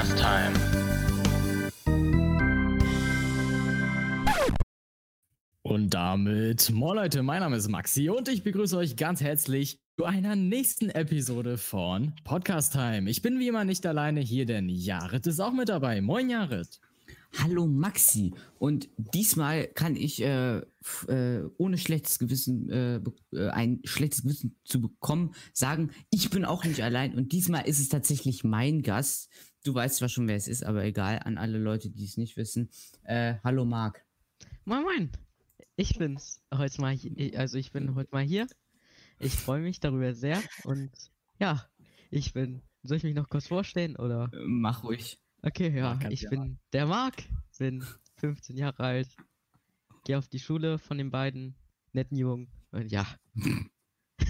Podcast Time. Und damit, moin Leute, mein Name ist Maxi und ich begrüße euch ganz herzlich zu einer nächsten Episode von Podcast Time. Ich bin wie immer nicht alleine hier, denn Jared ist auch mit dabei. Moin Jared. Hallo Maxi. Und diesmal kann ich äh, äh, ohne schlechtes Gewissen, äh, äh, ein schlechtes Gewissen zu bekommen, sagen, ich bin auch nicht allein. Und diesmal ist es tatsächlich mein Gast. Du weißt zwar schon, wer es ist, aber egal, an alle Leute, die es nicht wissen. Äh, hallo Marc. Moin Moin. Ich bin's heute mal hier, also ich bin heute mal hier. Ich freue mich darüber sehr und ja, ich bin. Soll ich mich noch kurz vorstellen oder? Äh, mach ruhig. Okay, ja, ich bin der Marc, bin 15 Jahre alt, gehe auf die Schule von den beiden netten Jungen und ja.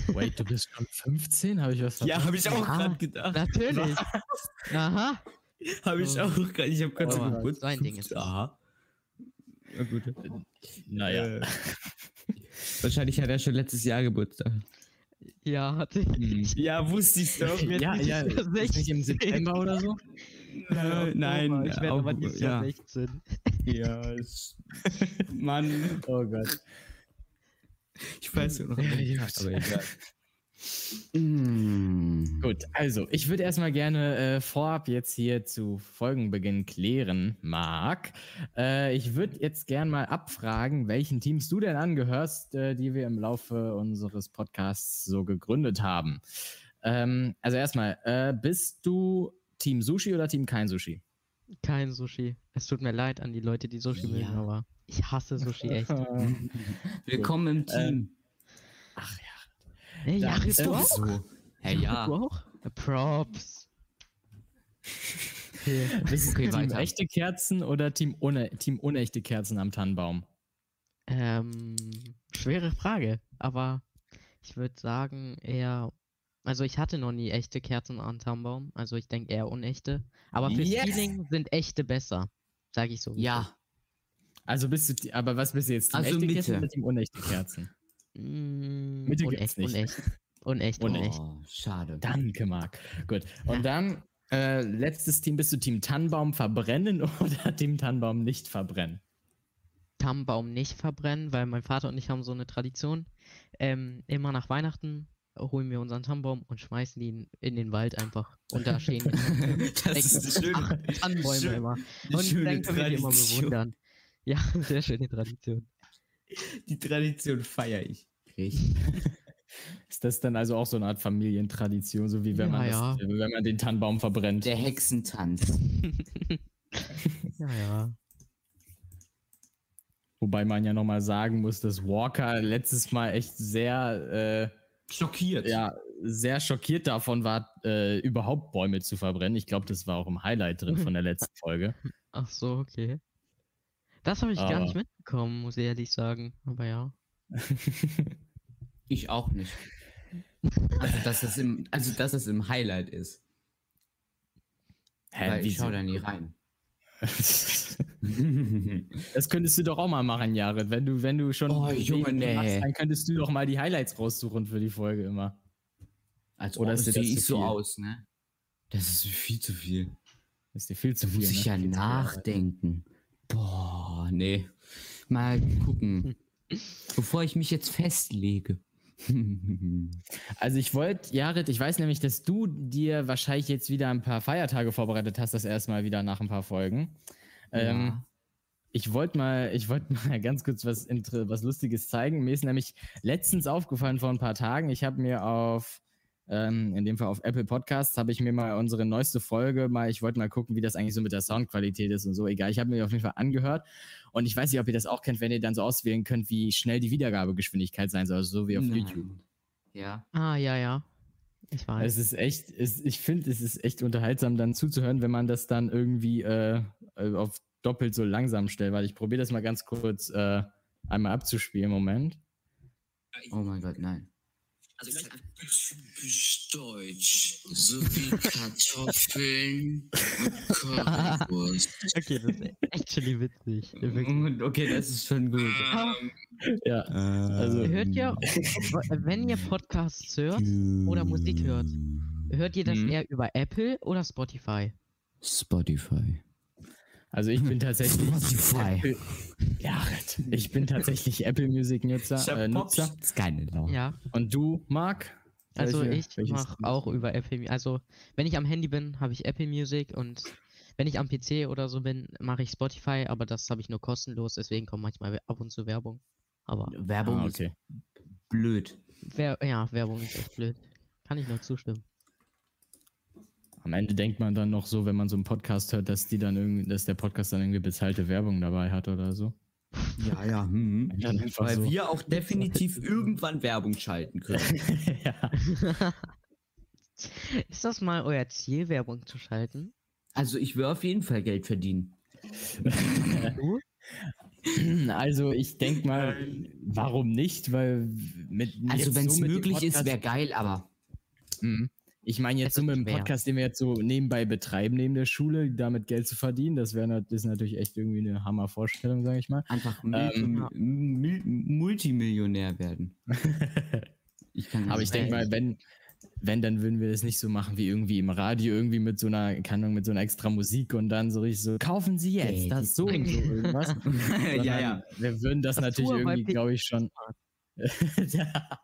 Wait, du bist schon 15? Habe ich was Ja, habe ich auch gerade gedacht. Natürlich. Aha. Habe ich Oh. auch gerade. Ich habe gerade so Oh, gewusst. so ein Ding ist. Aha. Ja, gut. Naja. Äh, wahrscheinlich hat er schon letztes Jahr Geburtstag. Ja, hatte ich. Ja, wusste ich doch. Ja, ja, ist nicht im 16. September oder so? Äh, nein, ich werde aber auch- dieses ja. Jahr 16. Ja, es, Mann, Oh Gott. Ich weiß ja noch Ja, nicht. gut. Aber egal. Mm. Gut, also ich würde erstmal gerne äh, vorab jetzt hier zu Folgenbeginn klären, Marc. Äh, ich würde jetzt gern mal abfragen, welchen Teams du denn angehörst, äh, die wir im Laufe unseres Podcasts so gegründet haben. Ähm, also erstmal, äh, bist du Team Sushi oder Team kein Sushi? Kein Sushi. Es tut mir leid an die Leute, die Sushi mögen, Ja. aber ich hasse Sushi echt. Willkommen im Team. Ach ja. Hey, Da ja, ist du doch auch? so. Hey, ja. Du auch? Props. Okay. Okay, Team weiter. echte Kerzen oder Team, une Team unechte Kerzen am Tannenbaum? Ähm, schwere Frage, aber ich würde sagen eher, also ich hatte noch nie echte Kerzen am Tannenbaum, also ich denke eher unechte, aber fürs Yes! Feeling sind echte besser, sage ich so. Ja. Also bist du, aber was bist du jetzt? Team Also echte Mitte. Kerzen oder Team unechte Kerzen? Mm, Mitte gibt's unecht, nicht. unecht, unecht, unecht. Oh, schade. Danke, Marc. Gut. Und Ja. dann, äh, letztes Team, bist du Team Tannenbaum verbrennen oder Team Tannenbaum nicht verbrennen? Tannenbaum nicht verbrennen, weil mein Vater und ich haben so eine Tradition. Ähm, immer nach Weihnachten holen wir unseren Tannenbaum und schmeißen ihn in den Wald einfach. Und da stehen das ist eine schöne, acht Tannenbäume schön- immer. Und schöne dann können wir die immer Tradition. bewundern. Ja, sehr schöne Tradition. Die Tradition feiere ich. Richtig. Ist das dann also auch so eine Art Familientradition, so wie wenn, Ja, man, ja. das, wenn man den Tannenbaum verbrennt? Der Hexentanz. Ja, ja. Wobei man ja nochmal sagen muss, dass Walker letztes Mal echt sehr, Schockiert. ja, sehr schockiert davon war, äh, überhaupt Bäume zu verbrennen. Ich glaube, das war auch im Highlight drin von der letzten Folge. Ach so, okay. Das habe ich gar nicht Aber- mitbekommen, muss ich ehrlich sagen. Aber ja. Ich auch nicht. Also, dass es im, also, dass es im Highlight ist. Hä, Weil ich wieso? schau da nie rein. Das könntest du doch auch mal machen, Jared. Wenn du, wenn du schon Oh, Junge, nee. machst, dann könntest du doch mal die Highlights raussuchen für die Folge immer. Als Oder ist sehe das ich so viel? aus, ne? Das ist viel zu viel. Das ist dir viel zu Da viel. muss ich ne? ja viel nachdenken. Boah, nee. Mal gucken. Bevor ich mich jetzt festlege. Also ich wollte, Jared, ich weiß nämlich, dass du dir wahrscheinlich jetzt wieder ein paar Feiertage vorbereitet hast, das erstmal wieder nach ein paar Folgen. Ähm, Ja. ich wollte mal, ich wollte mal ganz kurz was, was Lustiges zeigen. Mir ist nämlich letztens aufgefallen vor ein paar Tagen. Ich habe mir auf, ähm, in dem Fall auf Apple Podcasts, habe ich mir mal unsere neueste Folge mal, ich wollte mal gucken, wie das eigentlich so mit der Soundqualität ist und so. Egal, ich habe mir auf jeden Fall angehört. Und ich weiß nicht, ob ihr das auch kennt, wenn ihr dann so auswählen könnt, wie schnell die Wiedergabegeschwindigkeit sein soll, also so wie auf Nein. YouTube. Ja. Ah, ja, ja. Ich weiß. Es ist echt, es, ich finde, es ist echt unterhaltsam, dann zuzuhören, wenn man das dann irgendwie äh, äh, auf doppelt so langsam stellt. Weil ich probiere das mal ganz kurz äh, einmal abzuspielen. Moment. Oh mein Gott, nein. Also typisch deutsch. So wie Kartoffeln und Currywurst. Okay, das ist actually witzig. Okay, das ist schon gut. Ja, also Hört ihr, wenn ihr Podcasts hört oder Musik hört, hört ihr das Mhm. eher über Apple oder Spotify? Spotify. Also ich bin tatsächlich Spotify. Apple, ja, ich bin tatsächlich Apple Music Nutzer, äh, Nutzer. ist keine. Ja, Und du, Marc? also Welche- ich mache auch über Apple Music. Also wenn ich am Handy bin, habe ich Apple Music und wenn ich am PC oder so bin, mache ich Spotify, aber das habe ich nur kostenlos, deswegen kommt manchmal ab und zu Werbung. Aber Werbung Ah, okay. ist blöd. Wer ja, Werbung ist echt blöd. Kann ich nur zustimmen. Am Ende denkt man dann noch so, wenn man so einen Podcast hört, dass die dann irgendwie, dass der Podcast dann irgendwie bezahlte Werbung dabei hat oder so. Ja, ja. Hm. Weil so. wir auch definitiv irgendwann Werbung schalten können. ja. Ist das mal euer Ziel, Werbung zu schalten? Also ich will auf jeden Fall Geld verdienen. Also ich denke mal, warum nicht? Weil mit Also wenn es so möglich ist, wäre geil, aber Mhm. Ich meine jetzt so mit dem. Podcast, den wir jetzt so nebenbei betreiben, neben der Schule, damit Geld zu verdienen, das wäre ist natürlich echt irgendwie eine Hammervorstellung, sage ich mal. einfach Ähm, Multi Mil Multimillionär werden. Ich kann Aber ich denke mal, wenn, wenn, dann würden wir das nicht so machen wie irgendwie im Radio, irgendwie mit so einer, keine Ahnung, mit so einer extra Musik und dann so richtig so, kaufen Sie jetzt Geld. das so und so irgendwas. ja, ja. Wir würden das, Das natürlich irgendwie, glaube ich, schon. ja.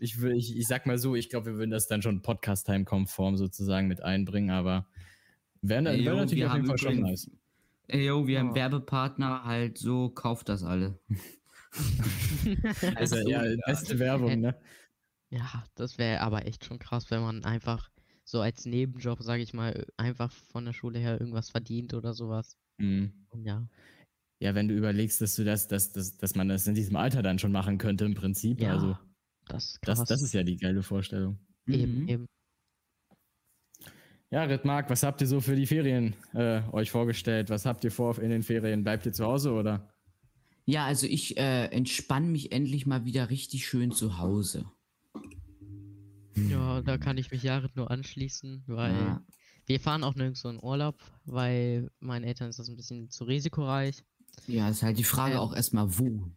Ich, will, ich, ich sag mal so, ich glaube, wir würden das dann schon Podcast-Time-konform sozusagen mit einbringen, aber wäre wär natürlich wir auf jeden haben Fall schon nice. Ey, yo, wir haben Ja. Werbepartner, halt so, kauft das alle. Also, so, ja, beste Werbung, ne? Ja, das wäre aber echt schon krass, wenn man einfach so als Nebenjob, sage ich mal, einfach von der Schule her irgendwas verdient oder sowas. Mhm. Ja. Ja, wenn du überlegst, dass du das, dass, dass, dass man das in diesem Alter dann schon machen könnte im Prinzip. Ja, Also, das ist das, krass. das ist ja die geile Vorstellung. eben, Mhm. eben. Ja, Rittmark, was habt ihr so für die Ferien äh, euch vorgestellt? Was habt ihr vor in den Ferien? Bleibt ihr zu Hause oder? Ja, also ich äh, entspanne mich endlich mal wieder richtig schön zu Hause. Ja, da kann ich mich Jared nur anschließen, weil Ja. wir fahren auch nirgendwo in Urlaub, weil meinen Eltern ist das ein bisschen zu risikoreich. Ja, ist halt die Frage Ähm. auch erstmal, wo.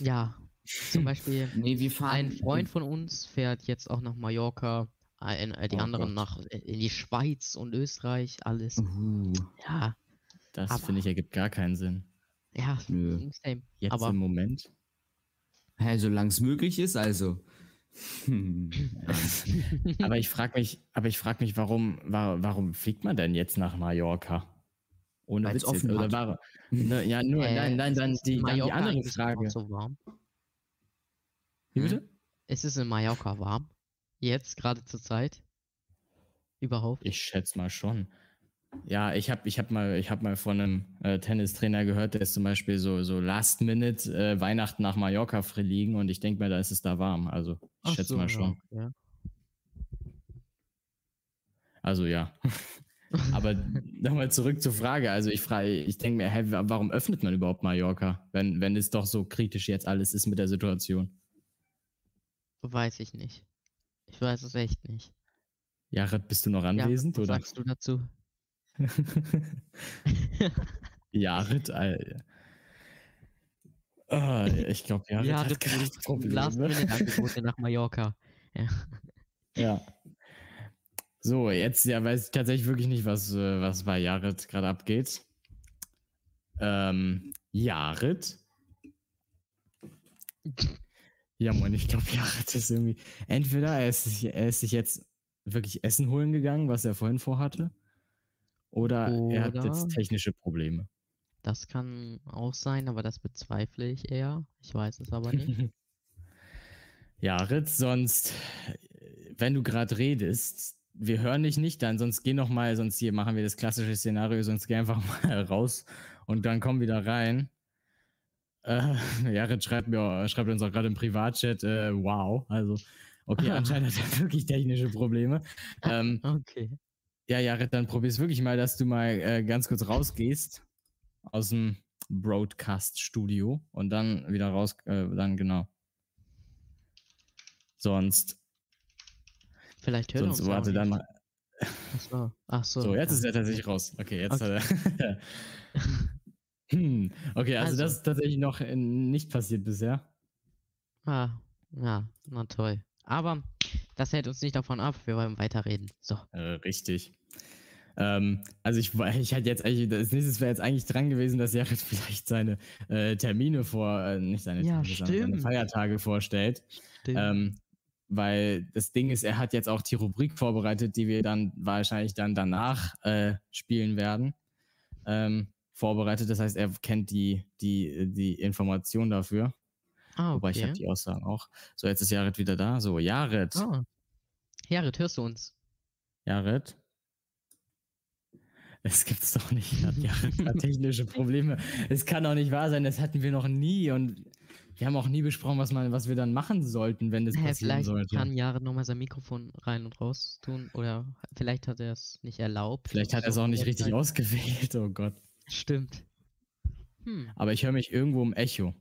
Ja, zum Beispiel Nee, wir fahren. ein Freund von uns fährt jetzt auch nach Mallorca, ein, äh, die Oh anderen Gott. nach äh, in die Schweiz und Österreich, alles. Uh, Ja, Das finde ich ergibt gar keinen Sinn. ja, Nö. same. Jetzt Aber im Moment. hä, solange es möglich ist, also. Hm, aber ich frage mich, aber ich frage mich, warum, wa- warum fliegt man denn jetzt nach Mallorca? Ohne Weil's Witz jetzt, offen oder war, ne, ja, nur, Äh, nein, nein, dann die, dann die andere Frage. So warm. Wie bitte? Ist es in Mallorca warm? Jetzt, gerade zur Zeit? Überhaupt? Ich schätze mal schon. Ja, ich habe ich hab mal, ich hab mal von einem äh, Tennistrainer gehört, der ist zum Beispiel so, so Last Minute äh, Weihnachten nach Mallorca fliegen und ich denke mal, da ist es da warm. Also ich schätze so, mal schon. Ja. Also ja. Aber nochmal zurück zur Frage. Also ich frage, ich denke mir, hä, wa- warum öffnet man überhaupt Mallorca, wenn, wenn es doch so kritisch jetzt alles ist mit der Situation? Weiß ich nicht. Ich weiß es echt nicht. Jared, bist du noch Ja, anwesend was oder? sagst du dazu? Jared, Alter. Ah, ich glaube, Jared Ja, hat gerade Probleme. Last-Minute-Angebote nach Mallorca. Ja. So, jetzt ja, weiß ich tatsächlich wirklich nicht, was, äh, was bei Jared gerade abgeht. Ähm, Jared? Ja, Mann, ich glaube, Jared ist irgendwie. Entweder er ist, sich- er ist sich jetzt wirklich Essen holen gegangen, was er vorhin vorhatte, oder, er hat Oder- jetzt technische Probleme. Das kann auch sein, aber das bezweifle ich eher. Ich weiß es aber nicht. Jared, sonst, wenn du gerade redest, wir hören dich nicht, dann sonst geh noch mal, sonst hier machen wir das klassische Szenario, sonst geh einfach mal raus und dann komm wieder rein. Äh, Jared schreibt mir, schreibt uns auch gerade im Privatchat, äh, wow, also okay, anscheinend hat er wirklich technische Probleme. Ähm, Okay. ja, Jared, dann probier's wirklich mal, dass du mal äh, ganz kurz rausgehst aus dem Broadcast-Studio und dann wieder raus, äh, dann genau. Sonst, Vielleicht hört er sonst uns warte dann. Ach so. Ach so. So, jetzt ja. ist er tatsächlich raus. Okay, jetzt hat er. Hm. Okay, also, Also. das ist tatsächlich noch äh, nicht passiert bisher. Ah, ja, na toll. Aber das hält uns nicht davon ab, wir wollen weiterreden. So. Äh, richtig. Ähm, also ich, ich hatte jetzt eigentlich, das nächste wäre jetzt eigentlich dran gewesen, dass Jared vielleicht seine äh, Termine vor, äh, nicht seine Ja, Termine, sondern seine. Feiertage vorstellt. Ähm, weil das Ding ist, er hat jetzt auch die Rubrik vorbereitet, die wir dann wahrscheinlich dann danach äh, spielen werden. Ähm, vorbereitet, das heißt, er kennt die, die, die Information dafür. ah, Wobei ich okay. habe die Aussagen auch. So, jetzt ist Jared wieder da. So, Jared. Ah. Jared, hörst du uns? Jared. Es gibt's doch nicht. Hat Jared gerade technische Probleme. Es kann doch nicht wahr sein, das hatten wir noch nie und wir haben auch nie besprochen, was, man, was wir dann machen sollten, wenn das Hä, passieren vielleicht sollte. kann Jared nochmal sein Mikrofon rein und raus tun. Oder vielleicht hat er es nicht erlaubt. Vielleicht hat er es auch nicht richtig ausgewählt, oh Gott. Stimmt. Hm, Aber ich höre mich irgendwo im Echo.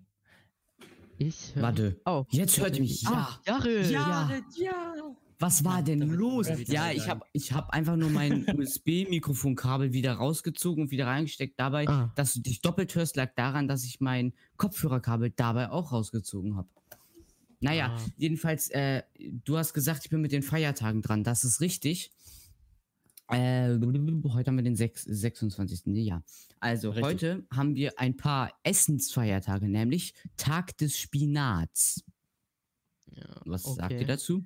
ich. hör- Warte. Oh, Jetzt hört ihr mich. Ah, Ja. Jared! Ja. ja. Was war denn los? Ja, ich habe ich hab einfach nur mein USB-Mikrofonkabel wieder rausgezogen und wieder reingesteckt. Dabei, Ah. dass du dich doppelt hörst, lag daran, dass ich mein Kopfhörerkabel dabei auch rausgezogen habe. Naja, Ah. jedenfalls, äh, du hast gesagt, ich bin mit den Feiertagen dran. Das ist richtig. Äh, heute haben wir den 6, 26. Nee, Ja. Also Richtig. heute haben wir ein paar Essensfeiertage, nämlich Tag des Spinats. Ja, Was sagt okay. ihr dazu?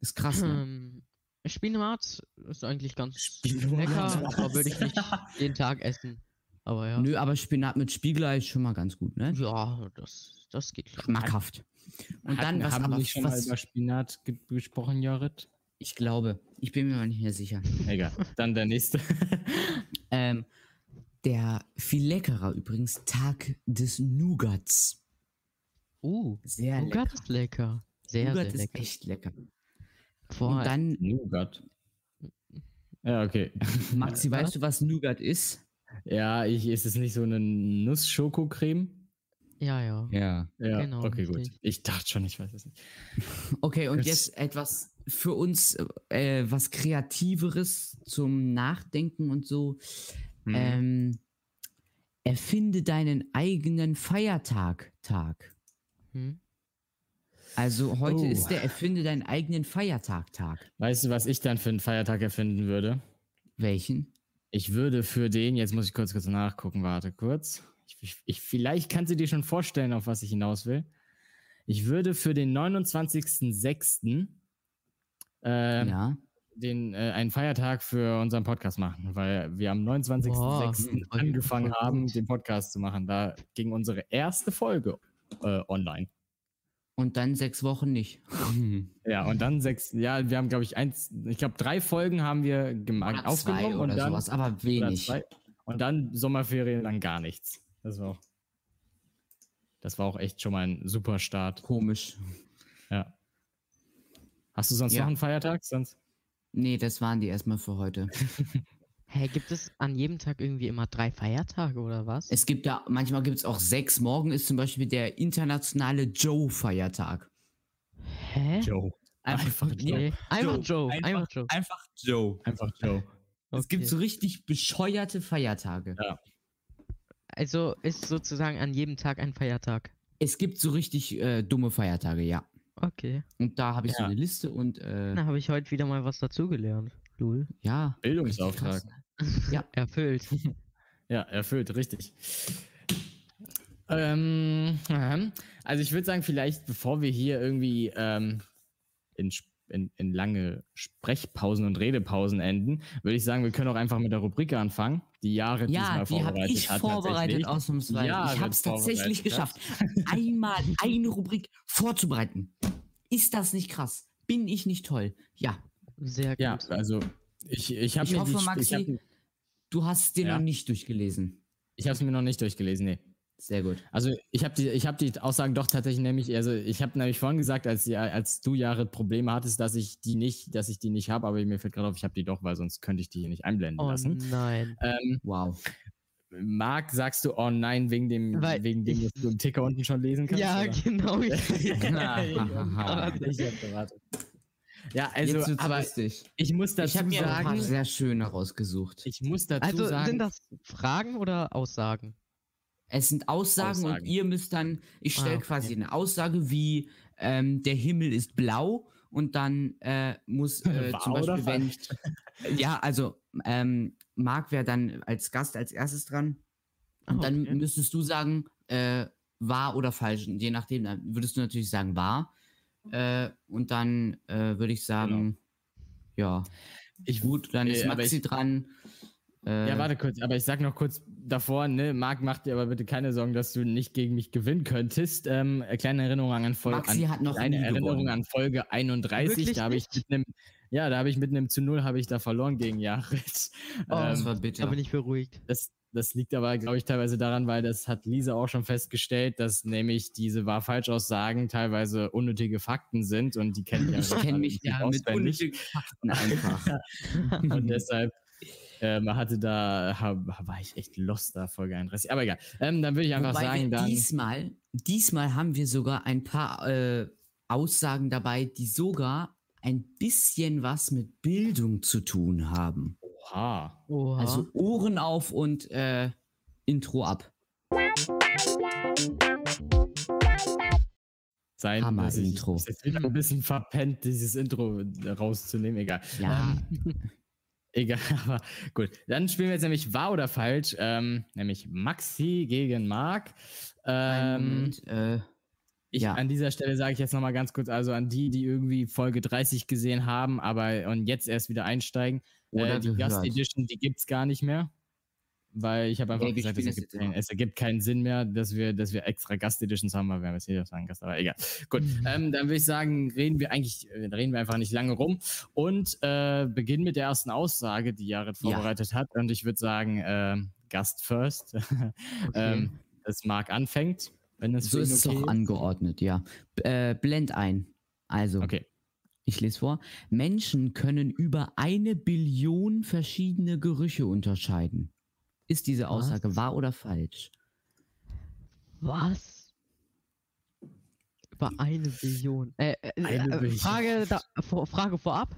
Ist krass, ne? Ähm, Spinat ist eigentlich ganz Spinat. lecker, aber würde ich nicht jeden Tag essen. Aber ja. Nö, aber Spinat mit Spiegelei ist schon mal ganz gut, ne? Ja, das, das geht. Schmackhaft. Und dann, was haben wir schon mal was, über Spinat ge gesprochen, Jared? Ich glaube, ich bin mir mal nicht mehr sicher. Egal. Dann der nächste. Ähm, der viel leckerer übrigens, Tag des Nougats. Uh, Sehr Nougat lecker. ist lecker. Sehr, Nougat sehr ist lecker. echt lecker. Vor Und dann, Nougat. Ja, okay. Maxi, weißt du, was Nougat ist? Ja, ich, ist es nicht so eine Nuss-Schokocreme? ja, ja. Ja. Ja, Genau, okay, gut. richtig. Ich dachte schon, ich weiß es nicht. Okay, und Das- jetzt etwas für uns, äh, was Kreativeres zum Nachdenken und so. Mhm. Ähm, erfinde deinen eigenen Feiertag. Tag. Hm? Also heute Oh. ist der Erfinde deinen eigenen Feiertag Tag. Weißt du, was ich dann für einen Feiertag erfinden würde? Welchen? Ich würde für den, jetzt muss ich kurz kurz nachgucken, warte kurz. Ich, ich, ich, vielleicht kannst du dir schon vorstellen, auf was ich hinaus will. Ich würde für den 29.06. Äh, ja. den, äh, einen Feiertag für unseren Podcast machen, weil wir am 29.06. Boah, angefangen haben, den Podcast zu machen. Da ging unsere erste Folge äh, online. Und dann sechs Wochen nicht. Ja, und dann sechs, ja, wir haben, glaube ich, eins, ich glaube, drei Folgen haben wir gemacht, aufgenommen oder und dann, sowas, aber oder wenig. zwei, und dann Sommerferien, dann gar nichts. Das war auch, das war auch echt schon mal ein super Start. Komisch. Hast du sonst Ja. noch einen Feiertag? Sonst? Nee, das waren die erstmal für heute. Hä, gibt es an jedem Tag irgendwie immer drei Feiertage oder was? Es gibt ja, manchmal gibt es auch sechs. Morgen ist zum Beispiel der internationale Joe-Feiertag. Hä? Joe. Einfach Okay. Einfach Joe, einfach Joe. Einfach Joe. Einfach Joe. Es gibt Okay. so richtig bescheuerte Feiertage. Ja. Also ist sozusagen an jedem Tag ein Feiertag. Es gibt so richtig äh, dumme Feiertage, ja. Okay. Und da habe ich so Ja. eine Liste und äh, Na, habe ich heute wieder mal was dazugelernt. Lul. ja. Bildungsauftrag. Ne? Erfüllt. Ja, erfüllt, richtig. Ähm, ähm, also ich würde sagen, vielleicht bevor wir hier irgendwie ähm, in, Sp- in, in lange Sprechpausen und Redepausen enden, würde ich sagen, wir können auch einfach mit der Rubrik anfangen, die Jahre Ja, diesmal die habe vorbereitet ich hat. vorbereitet tatsächlich. ausnahmsweise. Ja, ich habe es tatsächlich vorbereitet geschafft, einmal eine Rubrik vorzubereiten. Ist das nicht krass? Bin ich nicht toll? Ja. Sehr gut. Ja, also ich, ich habe Ich mir hoffe, die, Maxi, ich hab, Du hast den Ja. noch nicht durchgelesen. ich habe es mir noch nicht durchgelesen, nee. Sehr gut. Also ich habe die, ich hab die Aussagen doch tatsächlich nämlich, also ich habe nämlich vorhin gesagt, als, ja- als du Jahre Probleme hattest, dass ich die nicht, dass ich die nicht habe, aber mir fällt gerade auf, ich habe die doch, weil sonst könnte ich die hier nicht einblenden Oh lassen. nein. Ähm, Wow. Marc, sagst du oh nein, wegen dem, Weil wegen dem, dass du im Ticker unten schon lesen kannst? Ja, oder? genau. ich hab gewartet. Ja, also, aber lustig. ich muss dazu Ich habe mir sagen, sehr schöne rausgesucht. ich muss dazu Also sagen, sind das Fragen oder Aussagen? Es sind Aussagen, und Aussagen. ihr müsst dann, ich Ah, stelle okay. quasi eine Aussage wie ähm, der Himmel ist blau und dann äh, muss äh, zum Beispiel, wenn, ja, also ähm, Marc wäre dann als Gast als erstes dran. Und Ah, dann okay. müsstest du sagen, äh, wahr oder falsch. Und je nachdem, dann würdest du natürlich sagen wahr. Äh, und dann äh, würde ich sagen, ja, Ich, gut, dann äh, ist Maxi ich- dran. Äh, Ja, warte kurz, aber ich sag noch kurz davor, ne, Marc, mach dir aber bitte keine Sorgen, dass du nicht gegen mich gewinnen könntest. Ähm, äh, kleine Erinnerung an Folge Maxi an, hat noch nie Erinnerung gewonnen. an Folge 31. Wirklich da habe ich mit einem, ja, da habe ich mit einem zu null habe ich da verloren gegen Jared. Oh, das ähm, war Da bitter. bin ich beruhigt. das, das liegt aber, glaube ich, teilweise daran, weil das hat Lisa auch schon festgestellt, dass nämlich diese war Falschaussagen teilweise unnötige Fakten sind und die kennt ja Ich kenne mich ja mit unnötigen Fakten einfach. Und deshalb ähm, hatte da, hab, war ich echt lost da, Folge 31. Aber egal. Ähm, dann würde ich einfach Wobei sagen, dann. diesmal, diesmal haben wir sogar ein paar äh, Aussagen dabei, die sogar ein bisschen was mit Bildung zu tun haben. Oha. Oha. Also Ohren auf und äh, Intro ab. Sein, Hammer ich, Intro. ist jetzt wieder ein bisschen verpennt, dieses Intro rauszunehmen. Egal. Ja, Egal, aber gut. Dann spielen wir jetzt nämlich wahr oder falsch. Ähm, nämlich Maxi gegen Marc. Ähm, Moment, äh, Ich, Ja. An dieser Stelle sage ich jetzt nochmal ganz kurz, also an die, die irgendwie Folge 30 gesehen haben, aber und jetzt erst wieder einsteigen. Oder äh, die gehört. Gast Edition, die gibt es gar nicht mehr. Weil ich habe einfach wir gesagt, es das ergibt, keinen, es ergibt keinen Sinn mehr, dass wir, dass wir extra Gast Editions haben, weil wir haben jetzt jeder einen Gast, aber egal. Gut, ähm, dann würde ich sagen, reden wir eigentlich, äh, reden wir einfach nicht lange rum und äh, beginnen mit der ersten Aussage, die Jared Ja. vorbereitet hat. Und ich würde sagen, ähm, Gast first. ähm, dass Marc anfängt, wenn es so ist es okay auch angeordnet, ja. Äh, blend ein. Also, Okay. ich lese vor. Menschen können über eine Billion verschiedene Gerüche unterscheiden. Ist diese Aussage wahr oder falsch? Was? Über eine Billion. Äh, äh, Eine äh, Billion. Frage, da, vor, Frage vorab.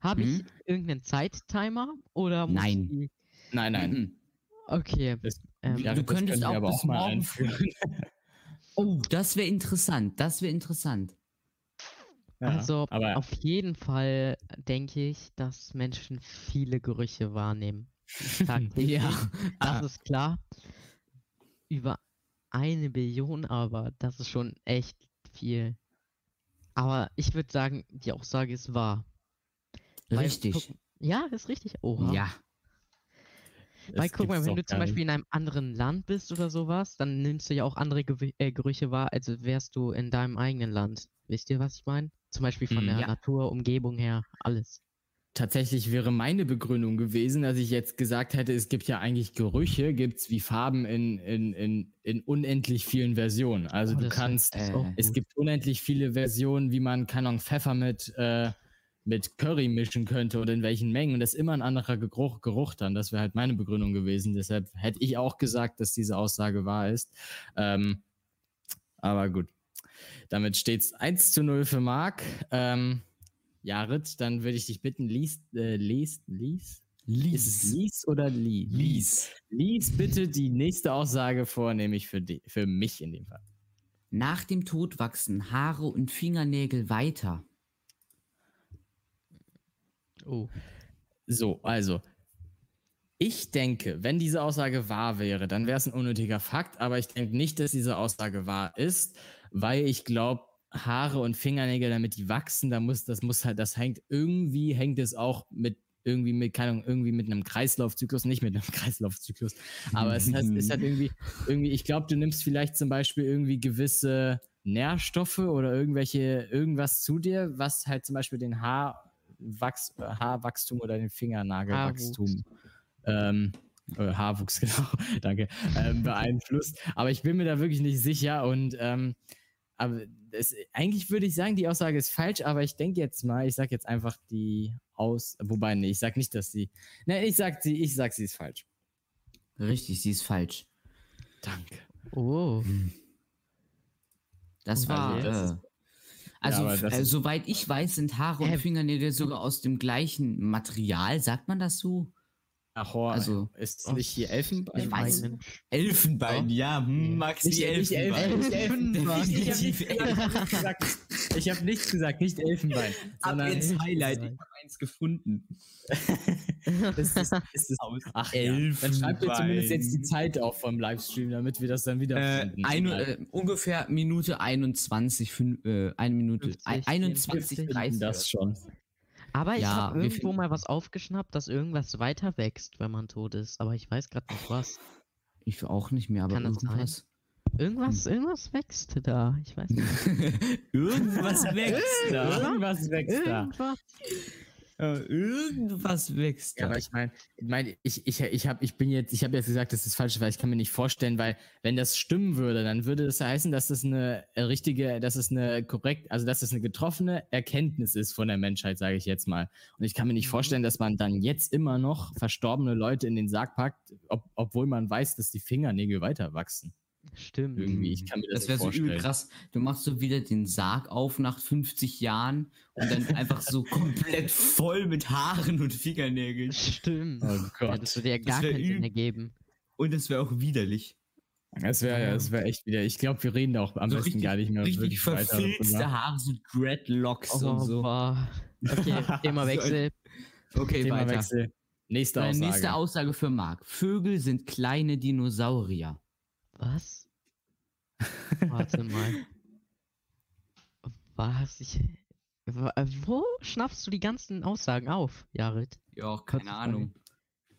Habe ich Hm? irgendeinen Zeittimer oder muss Nein. Nein, nein. Mhm. okay. Das, Ähm, ja, du könntest auch bis auch mal morgen einführen. Oh, das wäre interessant. Das wäre interessant. Ja, also aber auf jeden Fall denke ich, dass Menschen viele Gerüche wahrnehmen. Tagtäglich. Ja. Das ist klar. Über eine Billion, aber das ist schon echt viel. Aber ich würde sagen, die Aussage ist wahr. Weil, Richtig. guck- ja, ist richtig. Oha. Ja. Weil das guck mal, wenn du zum Beispiel in einem anderen Land bist oder sowas, dann nimmst du ja auch andere Gew äh, Gerüche wahr, als wärst du in deinem eigenen Land. Wisst ihr, was ich meine? Zum Beispiel von Hm, der ja. Natur, Umgebung her, alles. Tatsächlich wäre meine Begründung gewesen, dass ich jetzt gesagt hätte, es gibt ja eigentlich Gerüche, gibt es wie Farben in, in, in, in unendlich vielen Versionen. Also Oh, du kannst, ist äh, es gibt unendlich viele Versionen, wie man Kanon Pfeffer mit, äh, mit Curry mischen könnte und in welchen Mengen. Und das ist immer ein anderer Geruch, Geruch dann. Das wäre halt meine Begründung gewesen. Deshalb hätte ich auch gesagt, dass diese Aussage wahr ist. Ähm, aber gut. Damit steht es 1 zu 0 für Marc. Ähm, Jared, dann würde ich dich bitten, lies, äh, lies, lies? Ist es lies oder li? Lies. Lies bitte die nächste Aussage vor, nämlich für, die, für mich in dem Fall. Nach dem Tod wachsen Haare und Fingernägel weiter. Oh. So, also. Ich denke, wenn diese Aussage wahr wäre, dann wäre es ein unnötiger Fakt, aber ich denke nicht, dass diese Aussage wahr ist, weil ich glaube, Haare und Fingernägel, damit die wachsen, da muss, das muss halt, das hängt irgendwie, hängt es auch mit irgendwie mit, keine Ahnung, irgendwie mit einem Kreislaufzyklus, nicht mit einem Kreislaufzyklus, aber es ist, ist halt irgendwie, irgendwie, ich glaube, du nimmst vielleicht zum Beispiel irgendwie gewisse Nährstoffe oder irgendwelche, irgendwas zu dir, was halt zum Beispiel den Haarwachs, Haarwachstum oder den Fingernagelwachstum, ähm, äh, Haarwuchs, genau, danke, ähm, beeinflusst. Aber ich bin mir da wirklich nicht sicher und ähm, aber es, eigentlich würde ich sagen, die Aussage ist falsch, aber ich denke jetzt mal, ich sage jetzt einfach die aus, wobei, nee, ich sage nicht, dass sie, ne, ich sag sie, ich sag sie ist falsch. Richtig, sie ist falsch. Danke. Oh. Das Also, war. das äh, also, das äh, soweit ich weiß, sind Haare und Hä? Fingernägel sogar aus dem gleichen Material. Sagt man das so? Achor, Also, ist es nicht hier Elfenbein? ich weiß. Elfenbein, ja, hm, Maxi Nicht- nicht Elfenbein. Elfenbein. Elfenbein. Ich hab Elfenbein. gesagt, Ich habe nichts gesagt, nicht Elfenbein. Ab sondern ins Highlight. Ich habe eins gefunden. Das ist, ist es. Ach, ja. Dann schreibt ihr zumindest jetzt die Zeit auf vom Livestream, damit wir das dann wieder Äh, finden. ein, äh, ungefähr Minute 21, fün- äh, eine Minute, 50, ein- 21, finden 30. das schon. Aber ich Ja, habe irgendwo mal was aufgeschnappt, dass irgendwas weiter wächst, wenn man tot ist. Aber ich weiß gerade nicht was. Ich auch nicht mehr, aber Kann irgendwas. Irgendwas, irgendwas wächst da. Ich weiß nicht. irgendwas wächst da. Irgendwas wächst da. Irgendwas. Irgendwas wächst Ja, da. aber ich meine, ich, mein, ich, ich, ich, hab, ich bin jetzt, ich habe jetzt gesagt, das ist falsch, weil ich kann mir nicht vorstellen, weil wenn das stimmen würde, dann würde das heißen, dass das eine richtige, dass es eine korrekt, also dass es eine getroffene Erkenntnis ist von der Menschheit, sage ich jetzt mal. Und ich kann mir nicht Mhm. vorstellen, dass man dann jetzt immer noch verstorbene Leute in den Sarg packt, ob, obwohl man weiß, dass die Fingernägel weiter wachsen. Stimmt. Irgendwie, ich kann mir das, Das wäre so übel krass. Du machst so wieder den Sarg auf nach 50 Jahren und dann einfach so komplett voll mit Haaren und Fingernägeln. Stimmt. Oh Ja, Gott. das würde ja gar keinen Sinn ergeben. Und es wäre auch widerlich. Das wäre ja, das wäre echt wieder. Ich glaube, wir reden da auch am so besten richtig, gar nicht mehr richtig verfilzte. Haare, so Dreadlocks und Oh, so. boah. Okay, Themawechsel. Okay, weiter. Themawechsel. Nächste Aussage. nächste Aussage für Marc. Vögel sind kleine Dinosaurier. Was? Warte mal. Was? Ich. Wo schnappst du die ganzen Aussagen auf, Jared? Ja, keine. Ahnung.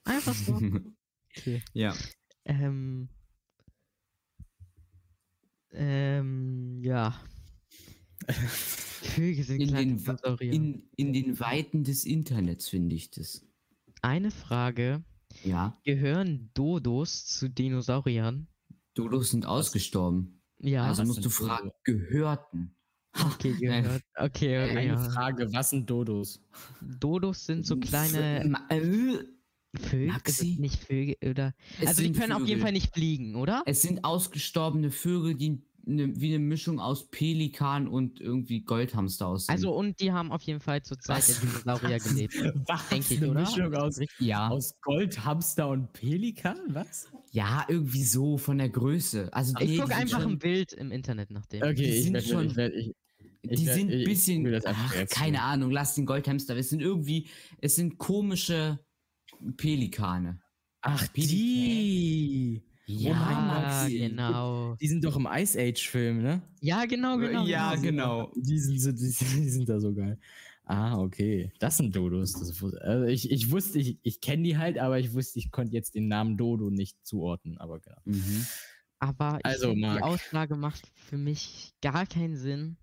Einfach so. Okay. ja. Ähm. Ähm, ja. Vögel sind In kleine den, in, in den Weiten des Internets finde ich das. Eine Frage. Ja. Gehören Dodos zu Dinosauriern? Dodos sind ausgestorben. Ja, also musst du fragen, Dodo? gehörten. Okay, gehört. Okay, Eine ja. Frage, was sind Dodos? Dodos sind so kleine äh, Vögel, Maxi? sind nicht Vögel oder. es also die können auf jeden Vögel. Fall nicht fliegen, oder? Es sind ausgestorbene Vögel, die ne, wie eine Mischung aus Pelikan und irgendwie Goldhamster aussehen. Also und die haben auf jeden Fall zur Zeit der Was? Dinosaurier gelebt. Was? Denke ich, eine oder? Mischung aus, ja, aus Gold, Hamster und Pelikan? Was? ja, irgendwie so von der Größe. Also Ich nee, gucke einfach schon- ein Bild im Internet nach dem. Okay, Die ich sind werde schon- ich ich, ich die sind ich- ein ich bisschen, ach, keine. Ahnung, lass den Goldhamster. Es sind irgendwie, es sind komische Pelikane. Ach, Pelikan. die. Ja, mein ja, Maxi. genau. Die sind doch im Ice Age-Film, ne? Ja, genau, genau. ja, genau. Die sind, die, die sind da so geil. Ah, okay. Das sind Dodos. Das, also ich, ich wusste, ich, ich kenne die halt, aber ich wusste, ich konnte jetzt den Namen Dodo nicht zuordnen. Aber genau. Mhm. Aber ich Also, find, die. Aussage macht für mich gar keinen Sinn.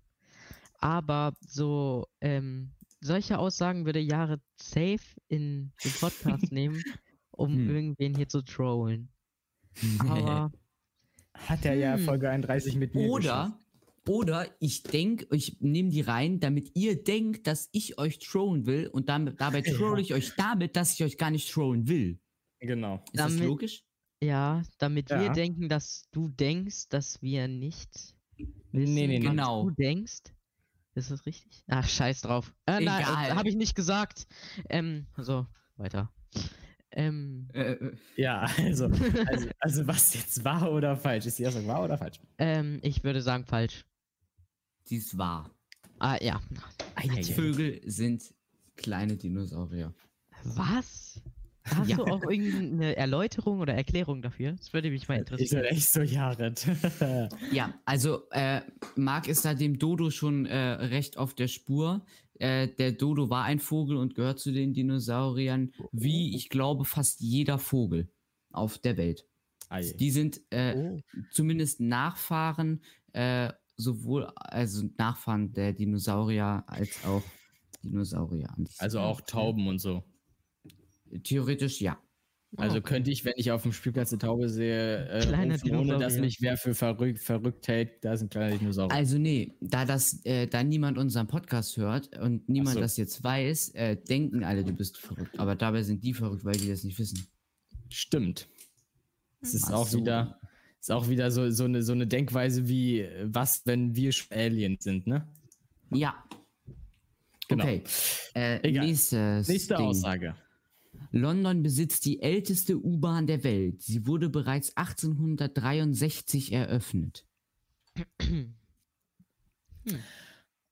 Aber so, ähm, solche Aussagen würde Jahre safe in den Podcast nehmen, um Hm. irgendwen hier zu trollen. Aber Hat er ja Hm. Folge 31 mit mir. Oder, oder ich denke, ich nehme die rein, damit ihr denkt, dass ich euch trollen will und damit, dabei troll ich euch damit, dass ich euch gar nicht trollen will. Genau. Ist das Damit- logisch? ja, damit wir Ja. denken, dass du denkst, dass wir nicht wissen, Nee, nee, Genau. du denkst. Ist das richtig? Ach, scheiß drauf. Äh, nein, Egal. äh, habe ich nicht gesagt. Ähm, so, weiter. Ähm, Äh, äh, Ja, also, also, also was jetzt wahr oder falsch? Ist die Aussage wahr oder falsch? ähm, ich würde sagen falsch. dies war. Ah, ja. Vögel sind kleine Dinosaurier. Was? Hast Ja. du auch irgendeine Erläuterung oder Erklärung dafür? Das würde mich mal Ich bin interessieren. echt so Jared. Ja, also äh, Marc ist da dem Dodo schon äh, recht auf der Spur. Äh, der Dodo war ein Vogel und gehört zu den Dinosauriern, wie ich glaube fast jeder Vogel auf der Welt. Ei. Die sind äh, Oh. zumindest Nachfahren, äh, sowohl also Nachfahren der Dinosaurier als auch Dinosaurier. Also auch Tauben und so. Theoretisch ja. Also okay. könnte ich, wenn ich auf dem Spielplatz eine Taube sehe, äh, rufen, ohne dass mich wer für verrückt, verrückt hält, da ist ein kleiner Dinosaurier. Also nee, da das, äh, da niemand unseren Podcast hört und niemand so. das jetzt weiß, äh, denken alle, du bist verrückt. Aber dabei sind die verrückt, weil die das nicht wissen. Stimmt. Es ist Ach auch so. wieder, ist auch wieder so, so, eine, so eine Denkweise wie, was, wenn wir Aliens sind, ne? Ja. Genau. Okay. Äh, Nächste Ding. Aussage. London besitzt die älteste U-Bahn der Welt. Sie wurde bereits 1863 eröffnet.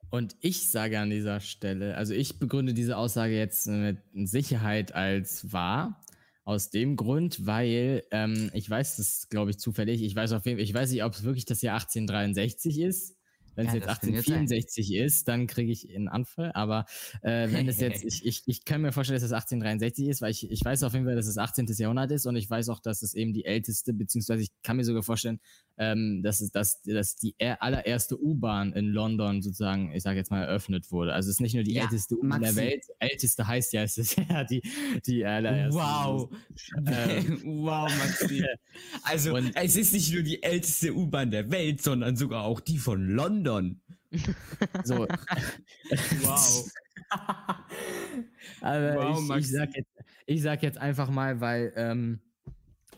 Und ich sage an dieser Stelle, also ich begründe diese Aussage jetzt mit Sicherheit als wahr. Aus dem Grund, weil ähm, ich weiß das, glaube ich, zufällig. Ich weiß auf jeden ich weiß nicht, ob es wirklich das Jahr 1863 ist. Wenn Ja, es jetzt das kann jetzt sein. 1864 ist, dann kriege ich einen Anfall. Aber äh, wenn es jetzt, ich, ich, ich kann mir vorstellen, dass es 1863 ist, weil ich, ich weiß auf jeden Fall, dass es 18. Jahrhundert ist und ich weiß auch, dass es eben die älteste, beziehungsweise ich kann mir sogar vorstellen, ähm, dass, dass, dass die er- allererste U-Bahn in London sozusagen, ich sage jetzt mal, eröffnet wurde. Also es ist nicht nur die Ja, älteste U-Bahn der. Welt, älteste heißt ja, es ist ja die, die allererste. Wow. Ähm, wow, Maxi. Also, Und- es ist nicht nur die älteste U-Bahn der Welt, sondern sogar auch die von London. So. Wow. Aber Wow, ich, ich, sag jetzt, ich sag jetzt einfach mal, weil ähm,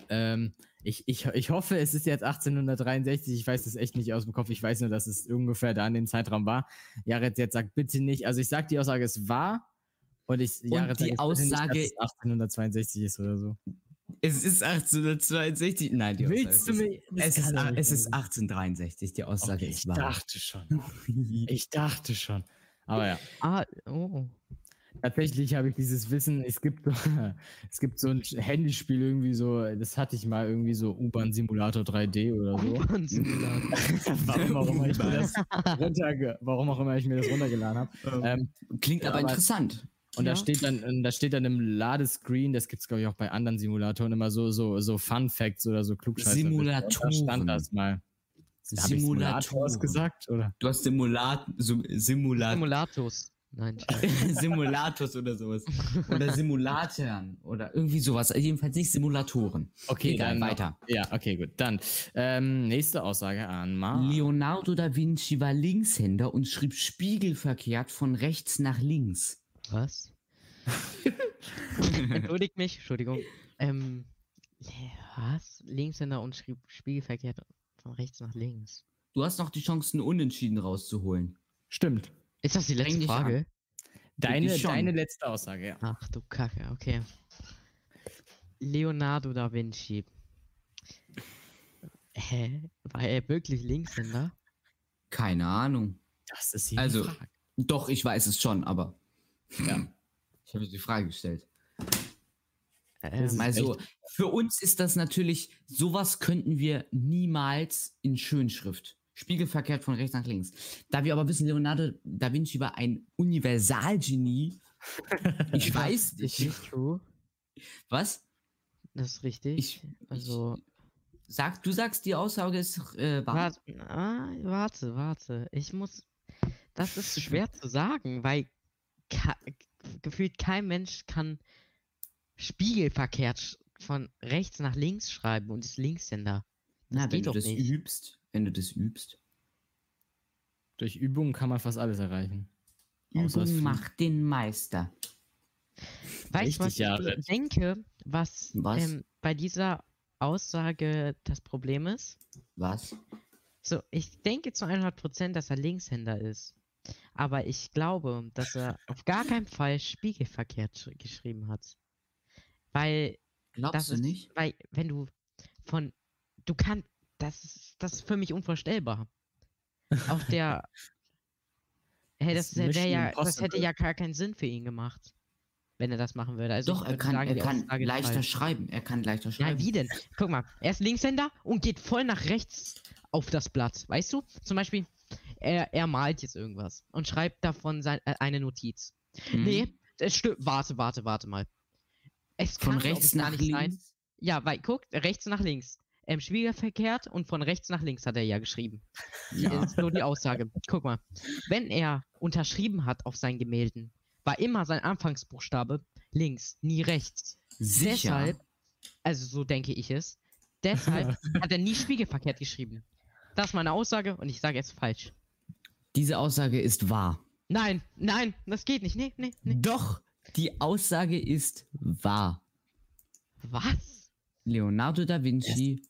ähm, ich, ich, ich hoffe, es ist jetzt 1863. Ich weiß das echt nicht aus dem Kopf. Ich weiß nur, dass es ungefähr da in dem Zeitraum war. Jared jetzt sagt bitte nicht. Also ich sag die Aussage ist wahr. Und ich Jared die Aussage- nicht, dass es 1862 ist oder so. Es ist 1862. Nein, die Aussage Willst du ist, mir. das es, ist, es ist sein. 1863. Die Aussage Okay, ist ich wahr. dachte schon. Ich dachte schon. Aber ja. Ah, oh. Tatsächlich habe ich dieses Wissen, es gibt, es gibt so ein Handyspiel irgendwie so, das hatte ich mal irgendwie so U-Bahn Simulator 3D oder so. U-Bahn-Simulator. warum, auch immer ich mir das runterge warum auch immer ich mir das runtergeladen habe. Ähm, Klingt aber, aber- interessant. und da Ja. steht dann, da steht dann im Ladescreen, das gibt es glaube ich auch bei anderen Simulatoren immer so, so, so Fun Facts oder so Klugscheißer. Simulatoren. Da stand das mal. Habe ich Simulators gesagt? Oder? Du hast Simulat Sim- Simulat Simulatus. Nein, Simulators oder sowas. Oder Simulatoren. Oder irgendwie sowas. Jedenfalls nicht Simulatoren. Okay, Egal, dann weiter. Ja, okay, gut. Dann ähm, nächste Aussage an Mar. Leonardo da Vinci war Linkshänder und schrieb spiegelverkehrt von rechts nach links. was? Entschuldigt mich, Entschuldigung. Ähm, was? Linkshänder und schrieb spiegelverkehrt von rechts nach links. Du hast noch die Chance, einen Unentschieden rauszuholen. Stimmt. Ist das die letzte Eigentlich Frage? Deine, deine letzte Aussage, ja. Ach du Kacke, okay. Leonardo da Vinci. Hä? War er wirklich Linkshänder? Keine Ahnung. Das ist hier Also- die Frage. Doch, ich weiß es schon, aber Ja. ich habe die Frage gestellt. Ähm, ist Also, für uns ist das natürlich, sowas könnten wir niemals in Schönschrift. Spiegelverkehrt von rechts nach links. Da wir aber wissen, Leonardo da Vinci war ein Universalgenie. Ich weiß ist nicht. nicht true. Was? Das ist richtig. Ich, also, ich, sag, du sagst, die Aussage ist äh, wahr. warte, ah, warte, warte. Ich muss. Das ist schwer zu sagen, weil gefühlt kein Mensch kann spiegelverkehrt von rechts nach links schreiben und ist Linkshänder. Na, wenn geht du doch das nicht. übst, wenn du das übst. Durch Übungen kann man fast alles erreichen. Übung macht den Meister. Weißt du, was Richtig, ich Jared. denke, was, Was? Ähm, bei dieser Aussage das Problem ist? Was? So, ich denke zu 100%, dass er Linkshänder ist. Aber ich glaube, dass er auf gar keinen Fall spiegelverkehrt sch- geschrieben hat. Weil Glaubst das du ist, nicht? weil wenn du von, du kannst, das ist, das ist für mich unvorstellbar. Auf der, hey, Das das, ja, das hätte ja gar keinen Sinn für ihn gemacht, wenn er das machen würde. Also Doch, er kann, sagen, er kann leichter falsch. schreiben. Er kann leichter Ja, schreiben. wie denn? Guck mal, er ist Linkshänder und geht voll nach rechts auf das Blatt. Weißt du? Zum Beispiel, er, er malt jetzt irgendwas und schreibt davon sein, äh, eine Notiz. Mhm. Nee, es stimmt. Warte, warte, warte mal. Es Von kann, rechts nach links. sein. Ja, weil, guck, rechts nach links. Ähm, spiegelverkehrt und von rechts nach links hat er ja geschrieben. Ja. Ist nur die Aussage. Guck mal, wenn er unterschrieben hat auf seinen Gemälden, war immer sein Anfangsbuchstabe links, nie rechts. Sicher. Deshalb, also so denke ich es, deshalb hat er nie spiegelverkehrt geschrieben. Das ist meine Aussage und ich sage jetzt falsch. Diese Aussage ist wahr. Nein, nein, das geht nicht. Nee, nee, nee. Doch, die Aussage ist wahr. Was? Leonardo da Vinci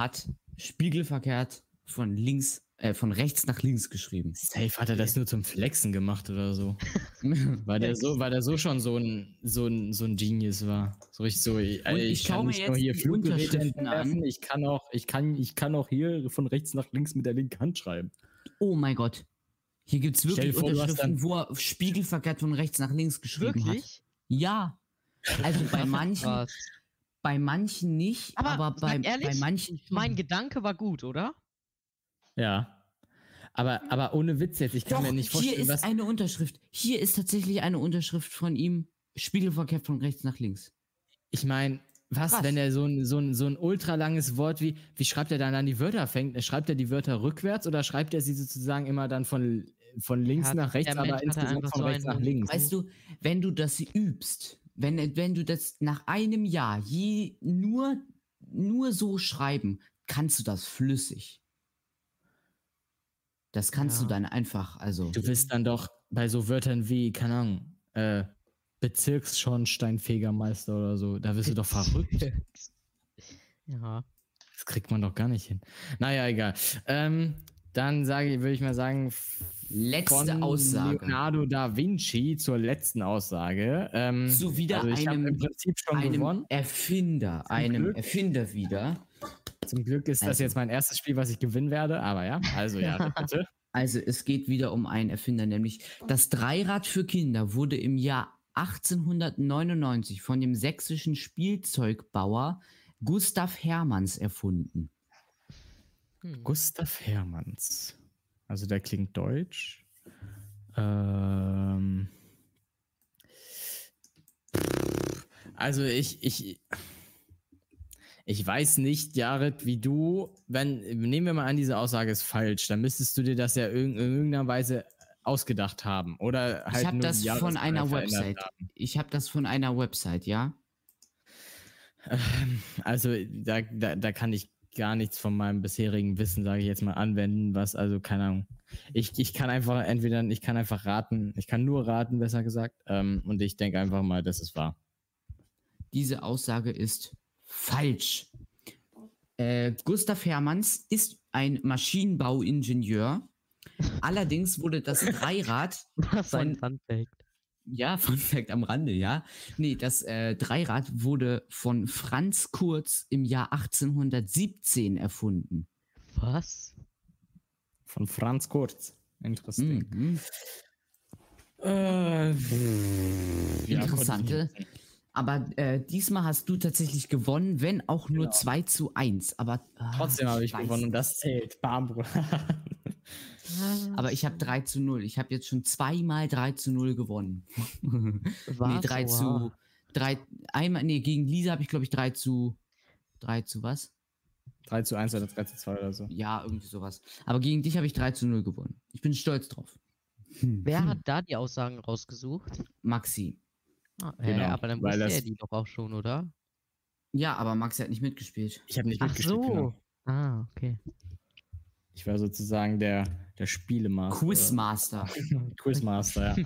hat spiegelverkehrt von links, äh, von rechts nach links geschrieben. Safe hat er das nur zum Flexen gemacht oder so. Weil der so, weil der so schon so ein, so ein, so ein Genius war. So richtig so, ich, Und ich ich schau kann mir nicht nur jetzt hier die Fluggeräte Unterschriften entwerfen, an. ich kann auch, ich kann, ich kann auch hier von rechts nach links mit der linken Hand schreiben. oh mein Gott. Hier gibt es wirklich vor, Unterschriften, wo er spiegelverkehrt von rechts nach links geschrieben hat. Wirklich? Ja. Also bei manchen. Bei manchen nicht, Aber aber, bei, bei ehrlich, manchen schon. Mein Gedanke war gut, oder? Ja. Aber, aber ohne Witz jetzt, ich kann Doch, mir nicht hier vorstellen, ist was. eine Unterschrift. Hier ist tatsächlich eine Unterschrift von ihm. Spiegelverkehrt von rechts nach links. Ich meine, was, Krass. wenn er so ein, so, ein, so ein ultralanges Wort wie, wie schreibt er dann an die Wörter? Fängt, schreibt er die Wörter rückwärts oder schreibt er sie sozusagen immer dann von, von links Hat- nach rechts, aber insgesamt einfach von so rechts nach links? Weißt du, wenn du das übst, wenn, wenn du das nach einem Jahr je nur, nur so schreiben, kannst du das flüssig. Das kannst Ja. du dann einfach, also. Du bist dann doch bei so Wörtern wie, keine Ahnung, äh, Bezirksschornsteinfegermeister oder so, da wirst du doch verrückt. Ja. Das kriegt man doch gar nicht hin. Naja, egal. Ähm, dann sage ich, würde ich mal sagen, Letzte von Aussage. Leonardo da Vinci zur letzten Aussage. Ähm, Zu wieder also einem- einem. Erfinder, einem Glück. Erfinder wieder. Zum Glück ist das Also- jetzt mein erstes Spiel, was ich gewinnen werde. Aber ja, also ja, bitte. Also es geht wieder um einen Erfinder, nämlich das Dreirad für Kinder wurde im Jahr 1899 von dem sächsischen Spielzeugbauer Gustav Hermanns erfunden. Hm. Gustav Hermanns. Also der klingt deutsch. Ähm, also ich, ich, ich weiß nicht, Jared, wie du, wenn, nehmen wir mal an, diese Aussage ist falsch, dann müsstest du dir das ja in irgendeiner Weise ausgedacht haben. Oder halt ich habe das die von einer Website. haben. Ich habe das von einer Website, ja? Also da, da, da kann ich gar nichts von meinem bisherigen Wissen, sage ich jetzt mal, anwenden, was, also keine Ahnung. Ich, ich kann einfach entweder, ich kann einfach raten, ich kann nur raten, besser gesagt. Ähm, und ich denke einfach mal, dass es wahr. Diese Aussage ist falsch. Äh, Gustav Hermanns ist ein Maschinenbauingenieur. Allerdings wurde das Dreirad Von- Funfact. Ja, Fun Fact am Rande, ja. Nee, das äh, Dreirad wurde von Franz Kurz im Jahr 1817 erfunden. Was? Von Franz Kurz. Interessant. Mhm. Äh, ja, Interessante. ich. Aber äh, diesmal hast du tatsächlich gewonnen, wenn auch nur Genau. 2 zu 1. Aber ah, Trotzdem habe ich weiß gewonnen und das zählt. Bam, Bruder. Aber ich habe 3 zu 0. Ich habe jetzt schon zweimal 3 zu 0 gewonnen. nee, Was? 3 zu. Oha. 3, einmal, nee, gegen Lisa habe ich, glaube ich, 3 zu. 3 zu was? 3 zu 1 oder 3 zu 2 oder so. Ja, irgendwie sowas. Aber gegen dich habe ich 3 zu 0 gewonnen. Ich bin stolz drauf. Hm. Wer hat da die Aussagen rausgesucht? Maxi. Ah, hä, Genau, aber dann wusste das- er die doch auch schon, oder? Ja, aber Maxi hat nicht mitgespielt. Ich habe nicht Ach mitgespielt. so. Genau. Ah, okay. Ich war sozusagen der, der Spielemaster. Quizmaster. Quizmaster, ja.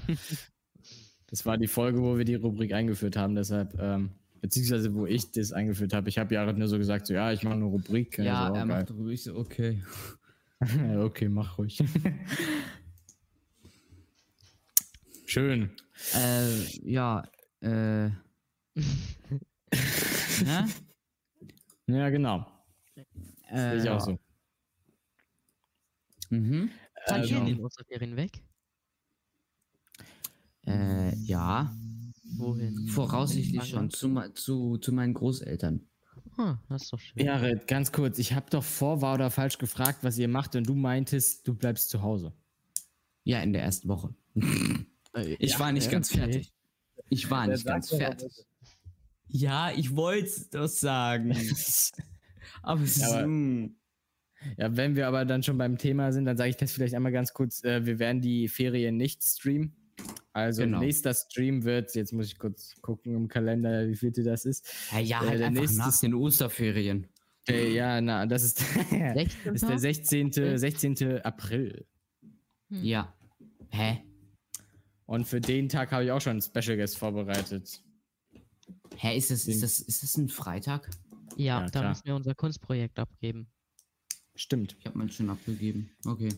Das war die Folge, wo wir die Rubrik eingeführt haben, deshalb, ähm, beziehungsweise wo ich das eingeführt habe. Ich habe Jared nur so gesagt, so, ja, ich mache eine Rubrik. Ja, so, er oh, macht darüber. Ich so, okay. geil. okay, mach ruhig. Schön. Äh, ja, äh. ne? Ja, genau. Äh, Sehe ich auch so. Mhm. Seid ihr in Also, den Osterferien weg? Äh, ja. Wohin? Voraussichtlich schon. Zu, zu, zu meinen Großeltern. Ah, das ist doch schön. Jared, ganz kurz, ich habe doch vor, war oder falsch gefragt, was ihr macht und du meintest, du bleibst zu Hause. Ja, in der ersten Woche. Ich Ja, war nicht ja, ganz okay. fertig. Ich war nicht ganz fertig. Ja, ich wollte es doch sagen. Aber es Ja, ist. Ja, wenn wir aber dann schon beim Thema sind, dann sage ich das vielleicht einmal ganz kurz. Äh, wir werden die Ferien nicht streamen. Also Genau. nächster Stream wird, jetzt muss ich kurz gucken im Kalender, wie vielte das ist. Ja, ja, Äh, halt der einfach nächste nach ist- den Osterferien. Äh, ja, na, das ist, ist der 16. 16. April. Ja. Hä? Und für den Tag habe ich auch schon einen Special Guest vorbereitet. Hä, ist das, ist das, ist das ein Freitag? Ja, Ja, da klar. müssen wir unser Kunstprojekt abgeben. Stimmt. Ich habe meinen schon abgegeben. Okay.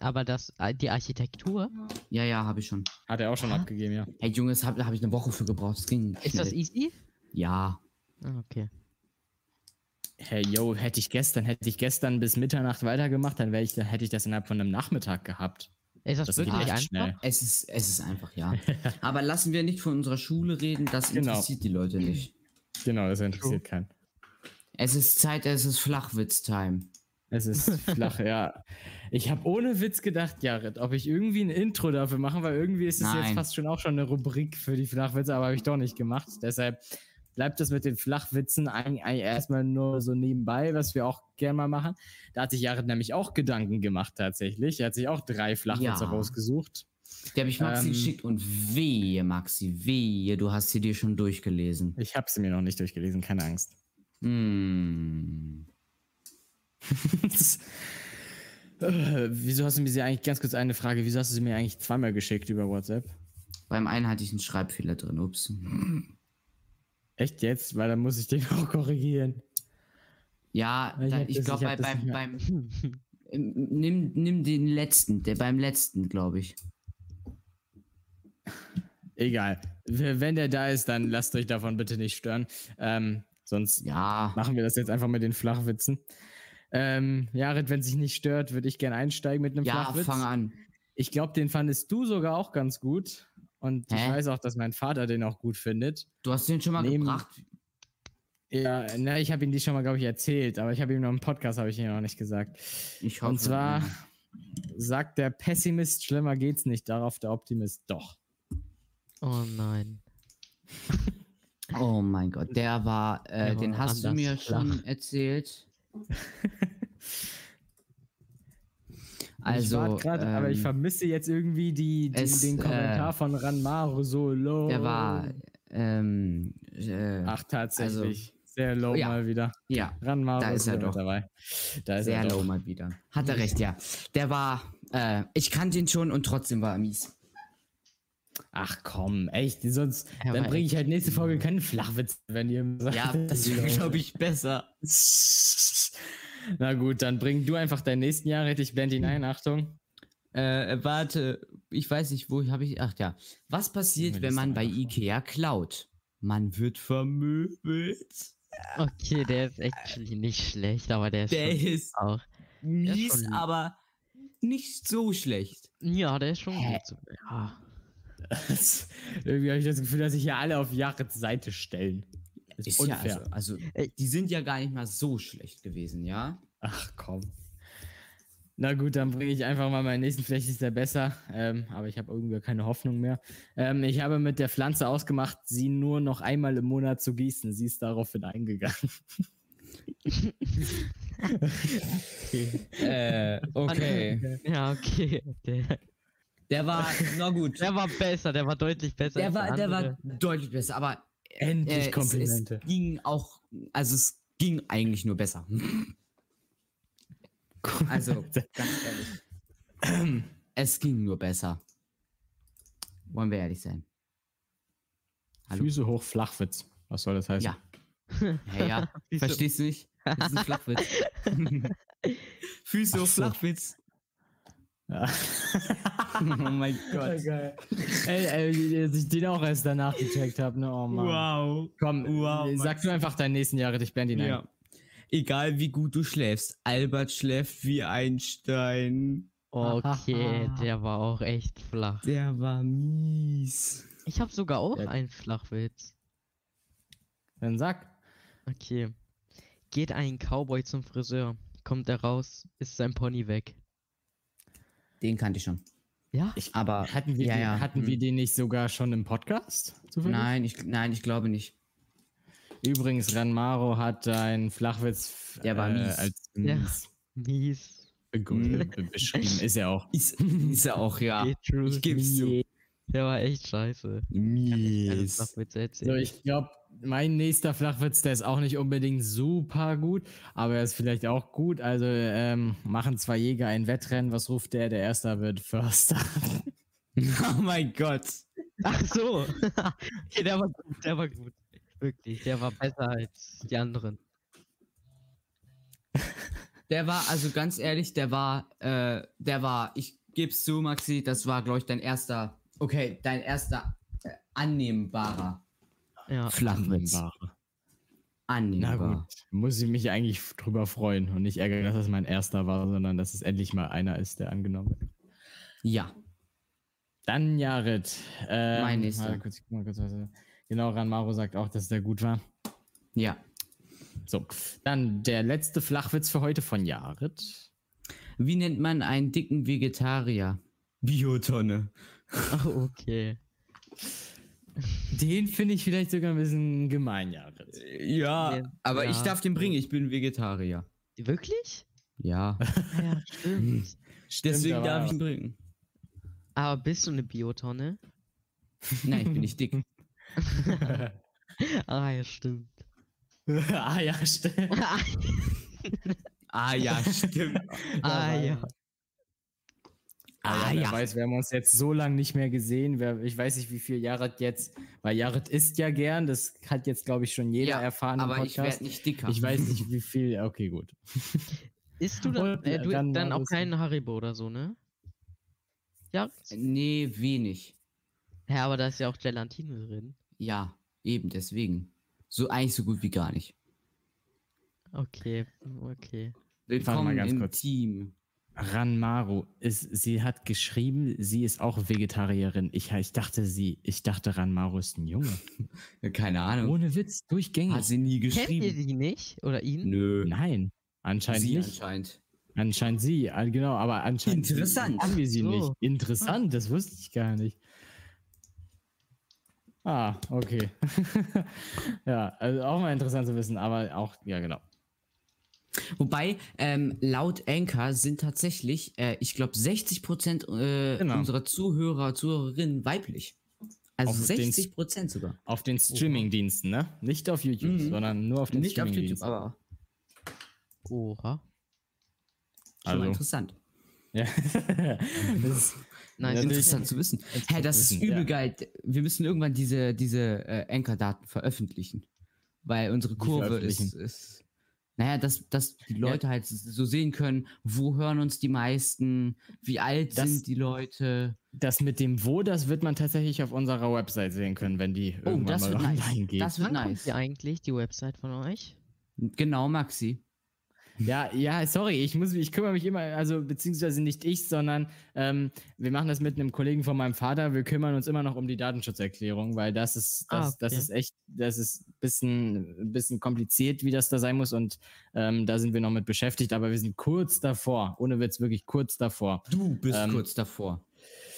Aber das, äh, die Architektur, Ja, ja, habe ich schon. Hat er auch schon Ah. abgegeben, ja. Hey Junge, das habe hab ich eine Woche für gebraucht. Das ging ist das easy? Ja. Ah, okay. Hey, yo, hätte ich gestern, hätte ich gestern bis Mitternacht weitergemacht, dann ich, hätte ich das innerhalb von einem Nachmittag gehabt. Ist das, Das wirklich einfach? schnell. Es ist, es ist einfach, ja. Aber lassen wir nicht von unserer Schule reden, das Genau. interessiert die Leute nicht. Genau, das interessiert keinen. Es ist Zeit, es ist Flachwitz-Time. Es ist flach, ja. Ich habe ohne Witz gedacht, Jared, ob ich irgendwie ein Intro dafür mache, weil irgendwie ist es jetzt Nein. fast schon auch schon eine Rubrik für die Flachwitze, aber habe ich doch nicht gemacht. Deshalb bleibt das mit den Flachwitzen eigentlich erstmal nur so nebenbei, was wir auch gerne mal machen. Da hat sich Jared nämlich auch Gedanken gemacht tatsächlich. Er hat sich auch drei Flachwitze Ja. rausgesucht. Die habe ich Maxi Ähm. geschickt und wehe, Maxi, wehe, du hast sie dir schon durchgelesen. Ich habe sie mir noch nicht durchgelesen, keine Angst. Hm. Äh, wieso hast du mir sie eigentlich, ganz kurz eine Frage, wieso hast du sie mir eigentlich zweimal geschickt über WhatsApp? Beim einen hatte ich einen Schreibfehler drin, ups. Echt jetzt? Weil dann muss ich den auch korrigieren. Ja, Ich ich glaube, bei, beim, beim, nimm, nimm den letzten, der beim letzten, glaube ich. Egal. Wenn der da ist, dann lasst euch davon bitte nicht stören. Ähm, sonst Ja, machen wir das jetzt einfach mit den Flachwitzen. Ähm, Jared, wenn sich nicht stört, würde ich gerne einsteigen mit einem ja, Flachwitz. fang an. Ich glaube, den fandest du sogar auch ganz gut. Und ich Hä? weiß auch, dass mein Vater den auch gut findet. Du hast den schon mal Nehmen- gebracht. Ja, na, ich habe ihm die schon mal, glaube ich, erzählt, aber ich habe ihm noch im Podcast, habe ich ihn noch nicht gesagt. Ich hoffe. Und zwar sagt der Pessimist, schlimmer geht's nicht, darauf der Optimist doch. Oh nein. Oh mein Gott, der war, äh, Der den war hast du mir schon erzählt. ich Also, warte grad, aber ich ähm, vermisse jetzt irgendwie die, die, es, den Kommentar äh, von Ranmaru so low. der war, ähm, äh, Ach, tatsächlich. Sehr low ja. mal wieder. ja, Ranmaru Da ist er doch. dabei. Da ist sehr er low doch. mal wieder. Hat er recht, ja. Der war, äh, ich kannte ihn schon und trotzdem war er mies. Ach komm, echt. Sonst Er dann bringe ich halt nächste Folge keinen Flachwitz, wenn ihr sagt. Ja, das wäre, glaube ich, besser. Na gut, dann bring du einfach deinen nächsten Jahr, ich blende ihn ein, Achtung. Äh, warte, ich weiß nicht, wo habe ich. Ach ja. Was passiert, wenn man bei. Ikea klaut? Man wird vermöbelt. Okay, der ist actually nicht schlecht, aber der ist Der schon ist auch. mies, schon lieb. aber nicht so schlecht. Ja, der ist schon Hä? gut. So. Ja. Irgendwie habe ich das Gefühl, dass sich hier alle auf Jarets Seite stellen. Das Ist ist ja unfair. also, also Ey. die sind ja gar nicht mal so schlecht gewesen, ja? Ach komm. Na gut, dann bringe ich einfach mal meinen nächsten. Vielleicht ist der besser, ähm, aber ich habe irgendwie keine Hoffnung mehr. Ähm, ich habe mit der Pflanze ausgemacht, sie nur noch einmal im Monat zu gießen. Sie ist daraufhin eingegangen. Äh, okay. ja, okay. Der, Der war, na gut. der war besser, der war deutlich besser. Der als war, der war deutlich besser, aber Endlich äh, es, es Komplimente. ging auch, also es ging eigentlich nur besser. Also, ganz ehrlich. es ging nur besser. Wollen wir ehrlich sein. Hallo? Füße hoch, Flachwitz. Was soll das heißen? Ja. Ja, ja. Verstehst du nicht? Das ist ein Flachwitz. Füße hoch, so. Flachwitz. Ja. Oh mein Gott. geil. Ey, ey, dass ich den auch erst danach gecheckt habe, ne? Oh Mann. Wow. Komm, Wow, sag du einfach deinen nächsten Jahre, ich blende ihn ein. Ja. Egal wie gut du schläfst, Albert schläft wie Einstein. Okay, der war auch echt flach. Der war mies. Ich habe sogar auch Ja. einen Flachwitz. Dann sag. Okay. Geht ein Cowboy zum Friseur, kommt er raus, ist sein Pony weg. Den kannte ich schon. Ja? Ich, Aber hatten wir, ja, den, ja. hatten hm. wir den nicht sogar schon im Podcast? Zufällig? Nein, ich, nein, ich glaube nicht. Übrigens, Ranmaro hat einen Flachwitz Der war äh, mies. als Ja. mies Mies. begründet, be- beschrieben. Ist er auch. Ist, ist er auch, ja. Ich geb's zu. Der war echt scheiße. Mies. Flachwitze So, ich glaube, mein nächster Flachwitz, der ist auch nicht unbedingt super gut, aber er ist vielleicht auch gut. Also ähm, machen zwei Jäger ein Wettrennen. Was ruft der? Der Erster wird Förster. Oh mein Gott. Ach so. okay, der war gut, der war gut. Wirklich, der war besser als die anderen. Der war, also ganz ehrlich, der war, äh, der war, ich geb's zu, Maxi, das war, glaube ich, dein erster, okay, dein erster äh, annehmbarer Ja. Flachwitz. Na Annehmbar. gut, muss ich mich eigentlich drüber freuen und nicht ärgern, dass das mein erster war, sondern dass es endlich mal einer ist, der angenommen wird. Ja. Dann Jared. Ähm, Mein nächster. Kurz, kurz, genau, Ranmaro sagt auch, dass der gut war. Ja. So, dann der letzte Flachwitz für heute von Jared. Wie nennt man einen dicken Vegetarier? Biotonne. Oh, okay. Den finde ich vielleicht sogar ein bisschen gemein. Ja, Ja. aber ich Ja. darf den bringen, ich bin Vegetarier. Wirklich? Ja. Ja, stimmt. Deswegen aber- darf ich ihn bringen. Aber bist du eine Biotonne? Nein, ich bin nicht dick. Ah, ja, stimmt. ah ja, stimmt. Ah ja, stimmt. ah, ja. Ah, ja, weiß, wir haben uns jetzt so lange nicht mehr gesehen. Ich weiß nicht, wie viel Jared jetzt, weil Jared isst ja gern, das hat jetzt, glaube ich, schon jeder Ja, erfahren im Aber ich Podcast. werde nicht dicker. Ich weiß nicht, wie viel. Okay, gut. Isst du dann, Und, äh, du, dann dann, auch keinen Haribo oder so, ne? Ja. Nee, wenig. Ja, aber da ist ja auch Gelatine drin. Ja, eben deswegen. So eigentlich so gut wie gar nicht. Okay, okay. Willkommen ganz im kurz. Team. Ranmaru, ist, sie hat geschrieben, sie ist auch Vegetarierin. Ich, ich dachte, sie, ich dachte, Ranmaru ist ein Junge. Keine Ahnung. Ohne Witz, durchgängig. Hat sie nie Kennt ihr geschrieben. die nicht? Oder ihn? Nö. Nein, anscheinend Sie nicht. anscheinend. Anscheinend sie, ah, genau, aber anscheinend Interessant. haben wir sie So. nicht. Interessant, das wusste ich gar nicht. Ah, okay. ja, also auch mal interessant zu wissen, aber auch, ja, genau. Wobei, ähm, laut Anchor sind tatsächlich, äh, ich glaube, 60 Prozent äh, Genau. unserer Zuhörer, Zuhörerinnen weiblich. Also Auf den 60 Prozent sogar. Auf den Streaming-Diensten, ne? Nicht auf YouTube, Mhm. sondern nur auf den Nicht auf YouTube, Streaming-Diensten. aber Oha. schon Also. mal interessant. Ja. das ist. Ja, Interessant zu wissen. Hä, das ist übel ja. geil. Wir müssen irgendwann diese, diese äh, Anchor-Daten veröffentlichen. Weil unsere Kurve ist, ist. Naja, dass, dass die Leute halt so sehen können, wo hören uns die meisten, wie alt Das- sind die Leute. Das mit dem Wo, das wird man tatsächlich auf unserer Website sehen können, wenn die Oh, irgendwann das mal wird nice. online geht. Das wird Wann kommt nice. die eigentlich, die Website von euch? Genau, Maxi. Ja, ja, sorry, ich muss, ich kümmere mich immer, also beziehungsweise nicht ich, sondern ähm, wir machen das mit einem Kollegen von meinem Vater. Wir kümmern uns immer noch um die Datenschutzerklärung, weil das ist, das, Ah, das okay. ist echt, das ist ein bisschen, bisschen kompliziert, wie das da sein muss und ähm, da sind wir noch mit beschäftigt, aber wir sind kurz davor, ohne Witz, wirklich kurz davor. Du bist Ähm, kurz davor.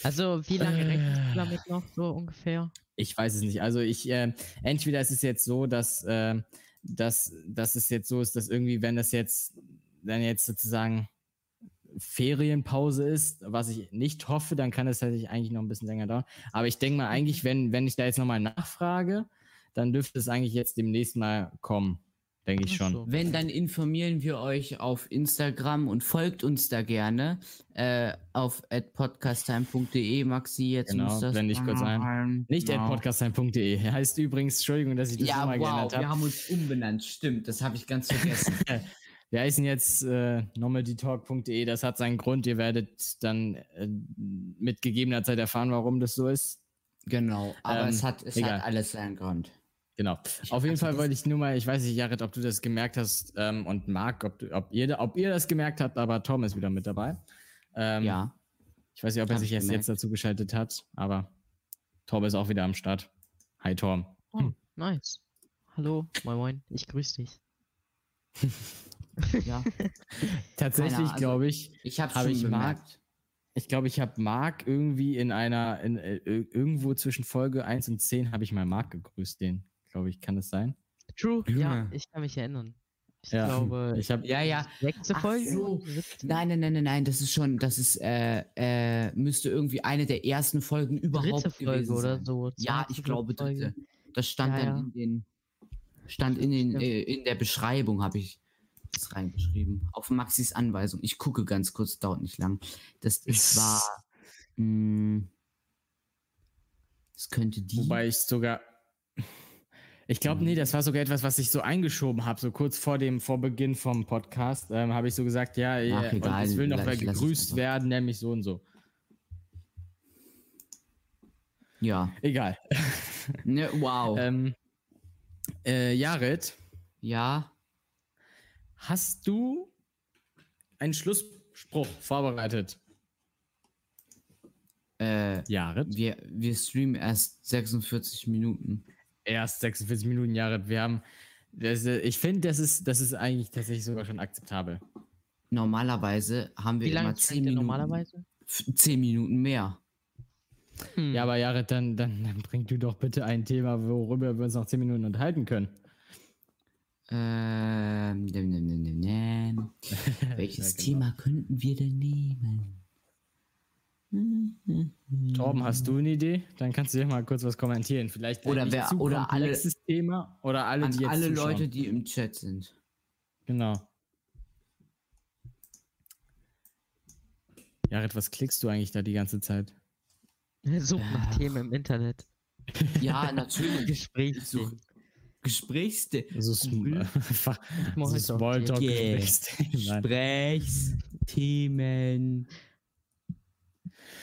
Also, wie lange Äh. rechnest du damit noch so ungefähr? Ich weiß es nicht. Also ich, äh, entweder ist es jetzt so, dass, äh, dass, dass es jetzt so ist, dass irgendwie, wenn das jetzt, dann jetzt sozusagen Ferienpause ist, was ich nicht hoffe, dann kann es tatsächlich eigentlich noch ein bisschen länger dauern. Aber ich denke mal eigentlich, wenn, wenn ich da jetzt nochmal nachfrage, dann dürfte es eigentlich jetzt demnächst mal kommen. Denke ich schon. Wenn, dann informieren wir euch auf Instagram und folgt uns da gerne äh, auf podcasttime.de. Maxi, jetzt Genau, muss das blende ich kurz ein. Nicht wow. podcasttime.de. Heißt übrigens, Entschuldigung, dass ich das Ja, nochmal wow, geändert wir habe. haben uns umbenannt. Stimmt, das habe ich ganz vergessen. Wir heißen jetzt äh, normaldytalk.de. Das hat seinen Grund. Ihr werdet dann äh, mit gegebener Zeit erfahren, warum das so ist. genau, aber Ähm, es, hat, es egal. hat alles seinen Grund. Genau. Ich Auf jeden weiß Fall wollte ich nur mal, ich weiß nicht, Jared, ob du das gemerkt hast ähm, und Marc, ob, du, ob, ihr, ob ihr das gemerkt habt, aber Tom ist wieder mit dabei. Ähm, ja. Ich weiß nicht, ob er sich ich erst jetzt dazu geschaltet hat, aber Tom ist auch wieder am Start. Hi Tom. Oh, nice. Hallo, moin moin, ich grüße dich. ja. Tatsächlich also- glaube ich, Ich habe Hab ich bemerkt. ich glaube, ich habe Marc irgendwie in einer, in, äh, irgendwo zwischen Folge 1 und 10 habe ich mal Marc gegrüßt, den, glaube ich, kann das sein? True, ja, Junge. ich kann mich erinnern. Ich Ja, glaube, Ich habe Ja, ja. sechste Folge? so. Nein, nein, nein, nein, nein, das ist schon, das ist, äh, äh, müsste irgendwie eine der ersten Folgen überhaupt dritte Folge gewesen oder sein. so. Ja, ich glaube dritte. Das stand Ja, dann ja. in den, stand in den, äh, in der Beschreibung habe ich das reingeschrieben. Auf Maxis Anweisung. Ich gucke ganz kurz, dauert nicht lang. Das ist war, mh, das könnte die. Wobei ich sogar. Ich glaube, nee, das war sogar etwas, was ich so eingeschoben habe, so kurz vor dem vor Beginn vom Podcast, ähm, habe ich so gesagt, ja, Ach, egal, es will noch wer gegrüßt werden, nämlich so und so. ja. Egal. Ne, wow. ähm, äh, Jared, ja. hast du einen Schlussspruch vorbereitet? Äh, Jared? wir, wir streamen erst 46 Minuten. Erst 46 Minuten, Jared. Wir haben. Das, äh, ich finde, das ist, das ist eigentlich tatsächlich sogar schon akzeptabel. Normalerweise haben wir Wie lange immer 10 streamt ihr Minuten. normalerweise? f- 10 Minuten mehr. Hm. Ja, aber Jared, dann, dann, dann bring du doch bitte ein Thema, worüber wir uns noch 10 Minuten unterhalten können. Ähm, nem, nem, nem. Welches Ja, genau. Thema könnten wir denn nehmen? Torben, hast du eine Idee? Dann kannst du ja mal kurz was kommentieren. Vielleicht Oder wer- zu oder alle- Thema oder alle, An die jetzt alle zuschauen. Leute, die im Chat sind. Genau. Jared, was klickst du eigentlich da die ganze Zeit? Such nach Ach. Themen im Internet. Ja, natürlich. Gesprächsthemen. Gesprächste. So Mhm. einfach so Smalltalk. Smalltalk. Gesprächsthemen.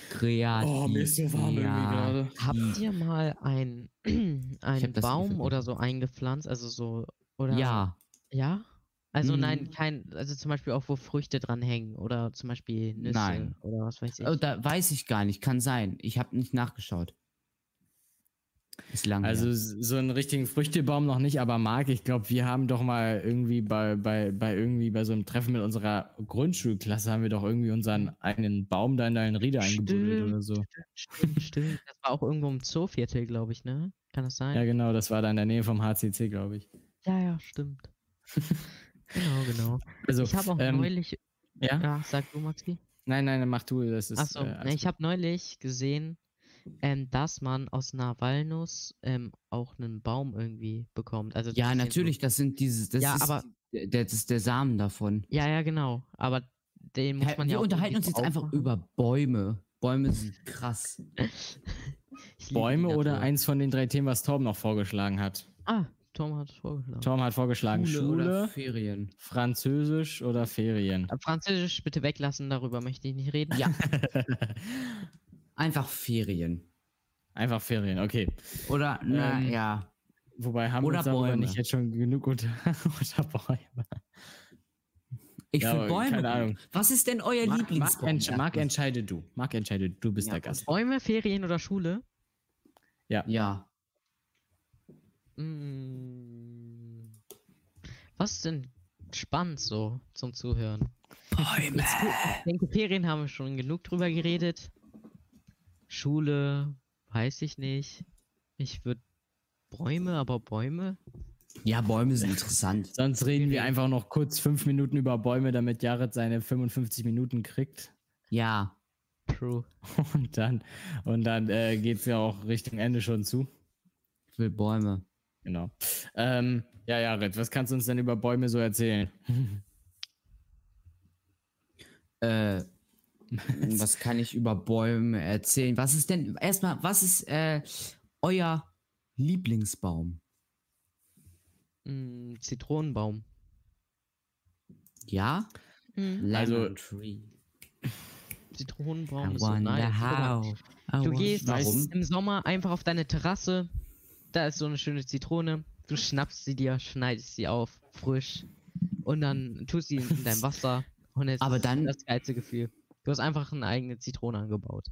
Kreativ. Oh, mir ist so warm irgendwie gerade. Habt ihr mal ein, einen Baum oder so eingepflanzt? Also so, oder? Ja. Ja? Also Mhm. nein, kein, also zum Beispiel auch, wo Früchte dran hängen oder zum Beispiel Nüsse Nein. oder was weiß ich. Oh, da weiß ich gar nicht. Kann sein. Ich habe nicht nachgeschaut. Ist. Also s- so einen richtigen Früchtebaum noch nicht, aber Marc, ich glaube, wir haben doch mal irgendwie bei, bei, bei irgendwie bei so einem Treffen mit unserer Grundschulklasse haben wir doch irgendwie unseren eigenen Baum da in deinen Riede eingebuddelt oder so. Stimmt, stimmt. Das war auch irgendwo im Zooviertel, glaube ich, ne? Kann das sein? Ja, genau, das war da in der Nähe vom HCC, glaube ich. Ja, ja, stimmt. genau, genau. Also, ich habe auch ähm, neulich. ja? Ja, sag du, Maxi. Nein, nein, mach du, das ist. Achso, äh, ich habe neulich gesehen, ähm, dass man aus einer Walnuss ähm, auch einen Baum irgendwie bekommt. Also ja, so- natürlich. Das sind dieses. Das Ja, ist, aber- der, das ist der Samen davon. Ja, ja, genau. Aber den muss man ja wir auch unterhalten uns jetzt einfach aufmachen. über Bäume. Bäume sind krass. Ich liebe Bäume oder eins von den drei Themen, was Torben noch vorgeschlagen hat. Ah, Tom hat es vorgeschlagen. Tom hat vorgeschlagen Schule, oder Ferien. Französisch oder Ferien. Äh, Französisch bitte weglassen, darüber möchte ich nicht reden. Ja. Einfach Ferien. Einfach Ferien, okay. Oder, na Ähm, ja. Wobei haben Oder wir uns Bäume. nicht jetzt schon genug unter, unter Bäume. Ich ja, finde Bäume. keine. Ahnung. Was ist denn euer Marc, Marc, Lieblingsbaum? entsch Marc, entscheide du. Marc, entscheide du. Du bist Ja, der Gast. Bäume, Ferien oder Schule? Ja. Mm. Was ist denn spannend so zum Zuhören? Bäume. Ich denke, Ferien haben wir schon genug drüber geredet. Schule, weiß ich nicht. Ich würde Bäume, aber Bäume? Ja, Bäume sind interessant. Sonst reden wir einfach noch kurz fünf Minuten über Bäume, damit Jared seine 55 Minuten kriegt. Ja. True. Und dann, und dann äh, geht es ja auch Richtung Ende schon zu. Ich will Bäume. Genau. Ähm, ja, Jared, was kannst du uns denn über Bäume so erzählen? Äh, was kann ich über Bäume erzählen? Was ist denn, erstmal, was ist äh, euer Lieblingsbaum? Mm, Zitronenbaum. Ja? Mhm. Also- Lemon Tree. Zitronenbaum I ist so nice. How. Du gehst Warum? im Sommer einfach auf deine Terrasse, da ist so eine schöne Zitrone, du schnappst sie dir, schneidest sie auf, frisch, und dann tust sie in dein Wasser und es Aber ist dann- das geilste Gefühl. Du hast einfach eine eigene Zitrone angebaut.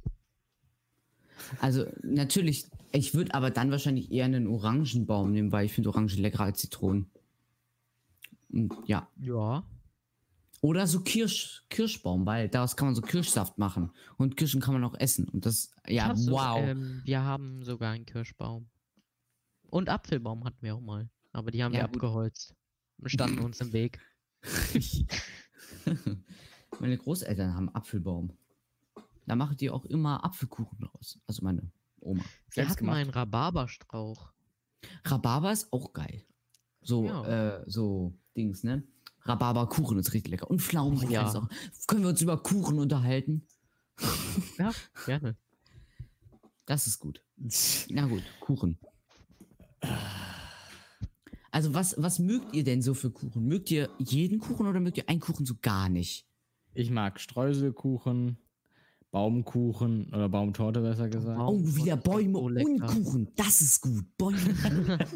Also natürlich, ich würde aber dann wahrscheinlich eher einen Orangenbaum nehmen, weil ich finde Orangen leckerer als Zitronen. Und ja. Ja. Oder so Kirsch, Kirschbaum, weil daraus kann man so Kirschsaft machen. Und Kirschen kann man auch essen. Und das, ja, wow. Ähm, wir haben sogar einen Kirschbaum. Und Apfelbaum hatten wir auch mal. Aber die haben Ja, wir gut. abgeholzt. Standen uns im Weg. meine Großeltern haben Apfelbaum. Da machen die auch immer Apfelkuchen draus. Also meine Oma. Selbst hatten mal einen Rhabarberstrauch. Rhabarber ist auch geil. So, Ja. äh, so Dings, ne? Rhabarberkuchen ist richtig lecker. Und Pflaumen. Ja. ist Auch. Können wir uns über Kuchen unterhalten? Ja, gerne. Das ist gut. Na gut, Kuchen. Also was, was mögt ihr denn so für Kuchen? Mögt ihr jeden Kuchen oder mögt ihr einen Kuchen so gar nicht? Ich mag Streuselkuchen, Baumkuchen oder Baumtorte besser gesagt. Oh, wieder Bäume so und. Kuchen. Das ist gut. Bäume.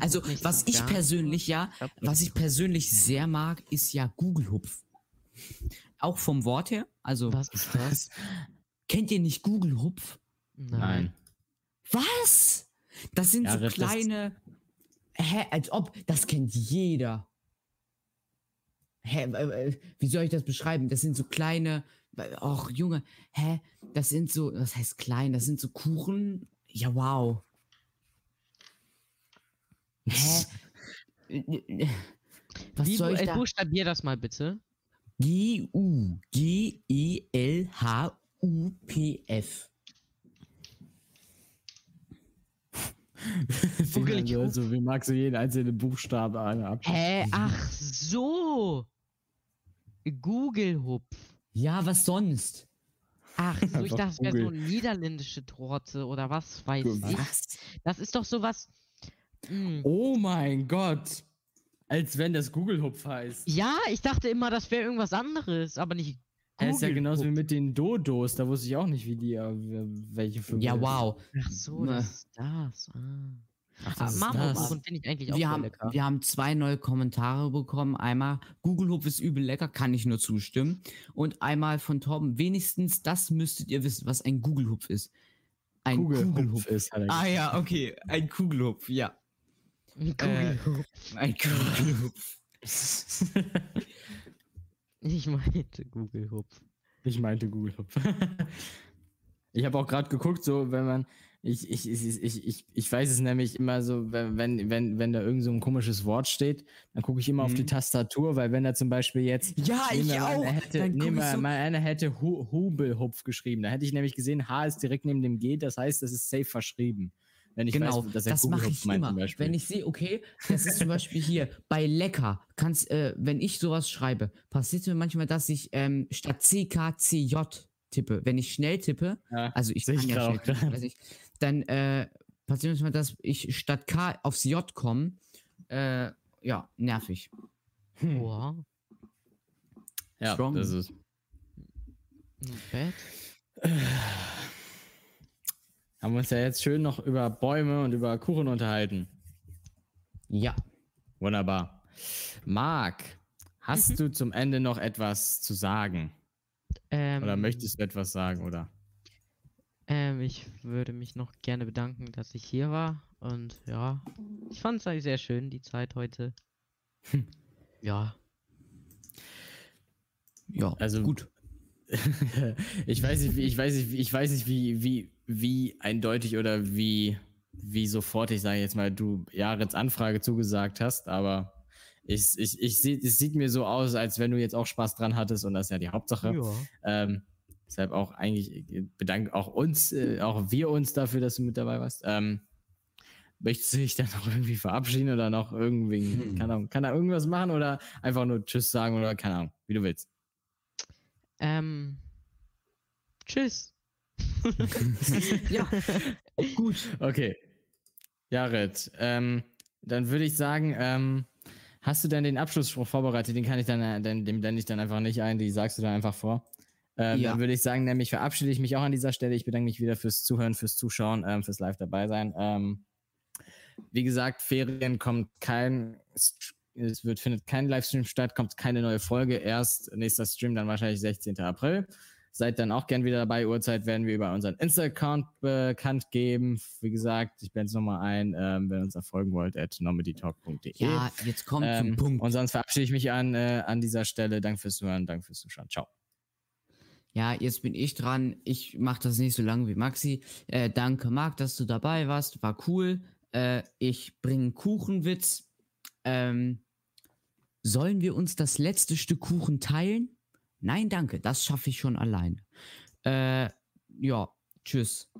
Also, was ich persönlich ja, was ich persönlich sehr mag, ist ja Gugelhupf. Auch vom Wort her. Also, Was ist das? Kennt ihr nicht Google Hupf? Nein. Was? Das sind Ja, so kleine. Hä, als ob, das kennt jeder. Hä, wie soll ich das beschreiben? Das sind so kleine. Ach, Junge, hä? Das sind so, was heißt klein? Das sind so Kuchen. Ja, wow. Hä? Was Wie, soll ich äh, da? buchstabier das mal bitte. G-U, G-E-L-H-U-P-F. Google ich so wie magst du jeden einzelnen Buchstaben ab. Hä? Ach so. Google Hupf. Ja, was sonst? Ach so, ich dachte, es wäre so eine niederländische Torte oder was weiß ich. Was? Das ist doch sowas. Hm. Oh mein Gott. Als wenn das Google-Hupf heißt. Ja, ich dachte immer, das wäre irgendwas anderes, aber nicht. Er ist ja genauso wie Google-Hupf. mit den Dodos. Da wusste ich auch nicht, wie die, äh, welche Vögel. Ja, das wow. Ach so, Na. das ist das. Ah. Ach, Ah, das ist Marmorkuchen finde ich eigentlich auch Wir haben, lecker. wir haben zwei neue Kommentare bekommen. Einmal, Google Hupf ist übel lecker, kann ich nur zustimmen. Und einmal von Torben, wenigstens das müsstet ihr wissen, was ein Google Hupf ist. Ein Kugelhupf Kugelhupf. ist. Hat Ah ja, okay, ein Kugelhupf, ja. Google-Hupf. Ein Kugelhupf. Ich meinte Google-Hupf. Ich meinte Google-Hupf. ich habe auch gerade geguckt, so wenn man. Ich, ich, ich, ich, ich, weiß es nämlich immer so, wenn, wenn, wenn, da irgend so ein komisches Wort steht, dann gucke ich immer auf die Mhm. Tastatur, weil wenn da zum Beispiel jetzt. Ja, ich auch. Hätte, nehmen wir so- mal einer hätte Hu Hubelhupf geschrieben. Da hätte ich nämlich gesehen, H ist direkt neben dem G, das heißt, das ist safe verschrieben. Wenn ich genau, weiß, dass er das mache ich meint immer. Wenn ich sehe, okay, das ist zum Beispiel hier bei lecker, kannst, äh, wenn ich sowas schreibe, passiert mir manchmal, dass ich ähm, statt CK CJ tippe. Wenn ich schnell tippe, ja, also ich kann ja schnell tippen, weiß ich, dann äh, passiert manchmal, dass ich statt K aufs J komme. Äh, ja, nervig. Hm. Boah, ja strong. das ist. not bad. Haben wir uns ja jetzt schön noch über Bäume und über Kuchen unterhalten. Ja. Wunderbar. Marc, hast du zum Ende noch etwas zu sagen? Ähm, Oder möchtest du etwas sagen, oder? Ähm, ich würde mich noch gerne bedanken, dass ich hier war. Und ja, ich fand es eigentlich sehr schön, die Zeit heute. ja. Ja, Also- gut. ich weiß nicht, wie, ich weiß nicht, wie- ich weiß nicht, wie, wie, wie eindeutig oder wie, wie sofort, ich sage jetzt mal, du Jarets Anfrage zugesagt hast, aber ich, ich, ich seh, es sieht mir so aus, als wenn du jetzt auch Spaß dran hattest und das ist ja die Hauptsache. Ähm, deshalb auch eigentlich äh, bedanke auch uns, äh, auch wir uns dafür, dass du mit dabei warst. Ähm, möchtest du dich dann noch irgendwie verabschieden oder noch irgendwie, Hm. keine Ahnung, kann er irgendwas machen oder einfach nur Tschüss sagen oder keine Ahnung, wie du willst. Ähm. Tschüss. ja, gut. Okay. Jared, ähm, dann würde ich sagen, ähm, hast du denn den Abschlussspruch vorbereitet? Den kann ich dann, äh, den, dem blende ich dann einfach nicht ein, die sagst du dann einfach vor. Ähm, Ja. Dann würde ich sagen, nämlich verabschiede ich mich auch an dieser Stelle. Ich bedanke mich wieder fürs Zuhören, fürs Zuschauen, ähm, fürs Live dabei sein. Ähm, wie gesagt, Ferien kommt kein, es wird, findet kein Livestream statt, kommt keine neue Folge. Erst nächster Stream dann wahrscheinlich 16. April. Seid dann auch gern wieder dabei. Uhrzeit werden wir über unseren Insta-Account bekannt geben. Wie gesagt, ich blende es nochmal ein, ähm, wenn ihr uns da folgen wollt, at nomedytalk.de. Ja, jetzt kommt zum ähm, Punkt. Und sonst verabschiede ich mich an, äh, an dieser Stelle. Danke fürs Zuhören, danke fürs Zuschauen. Ciao. Ja, jetzt bin ich dran. Ich mache das nicht so lange wie Maxi. Äh, danke, Marc, dass du dabei warst. War cool. Äh, ich bringe einen Kuchenwitz. Ähm, sollen wir uns das letzte Stück Kuchen teilen? Nein, danke. Das schaffe ich schon allein. Äh, ja, tschüss.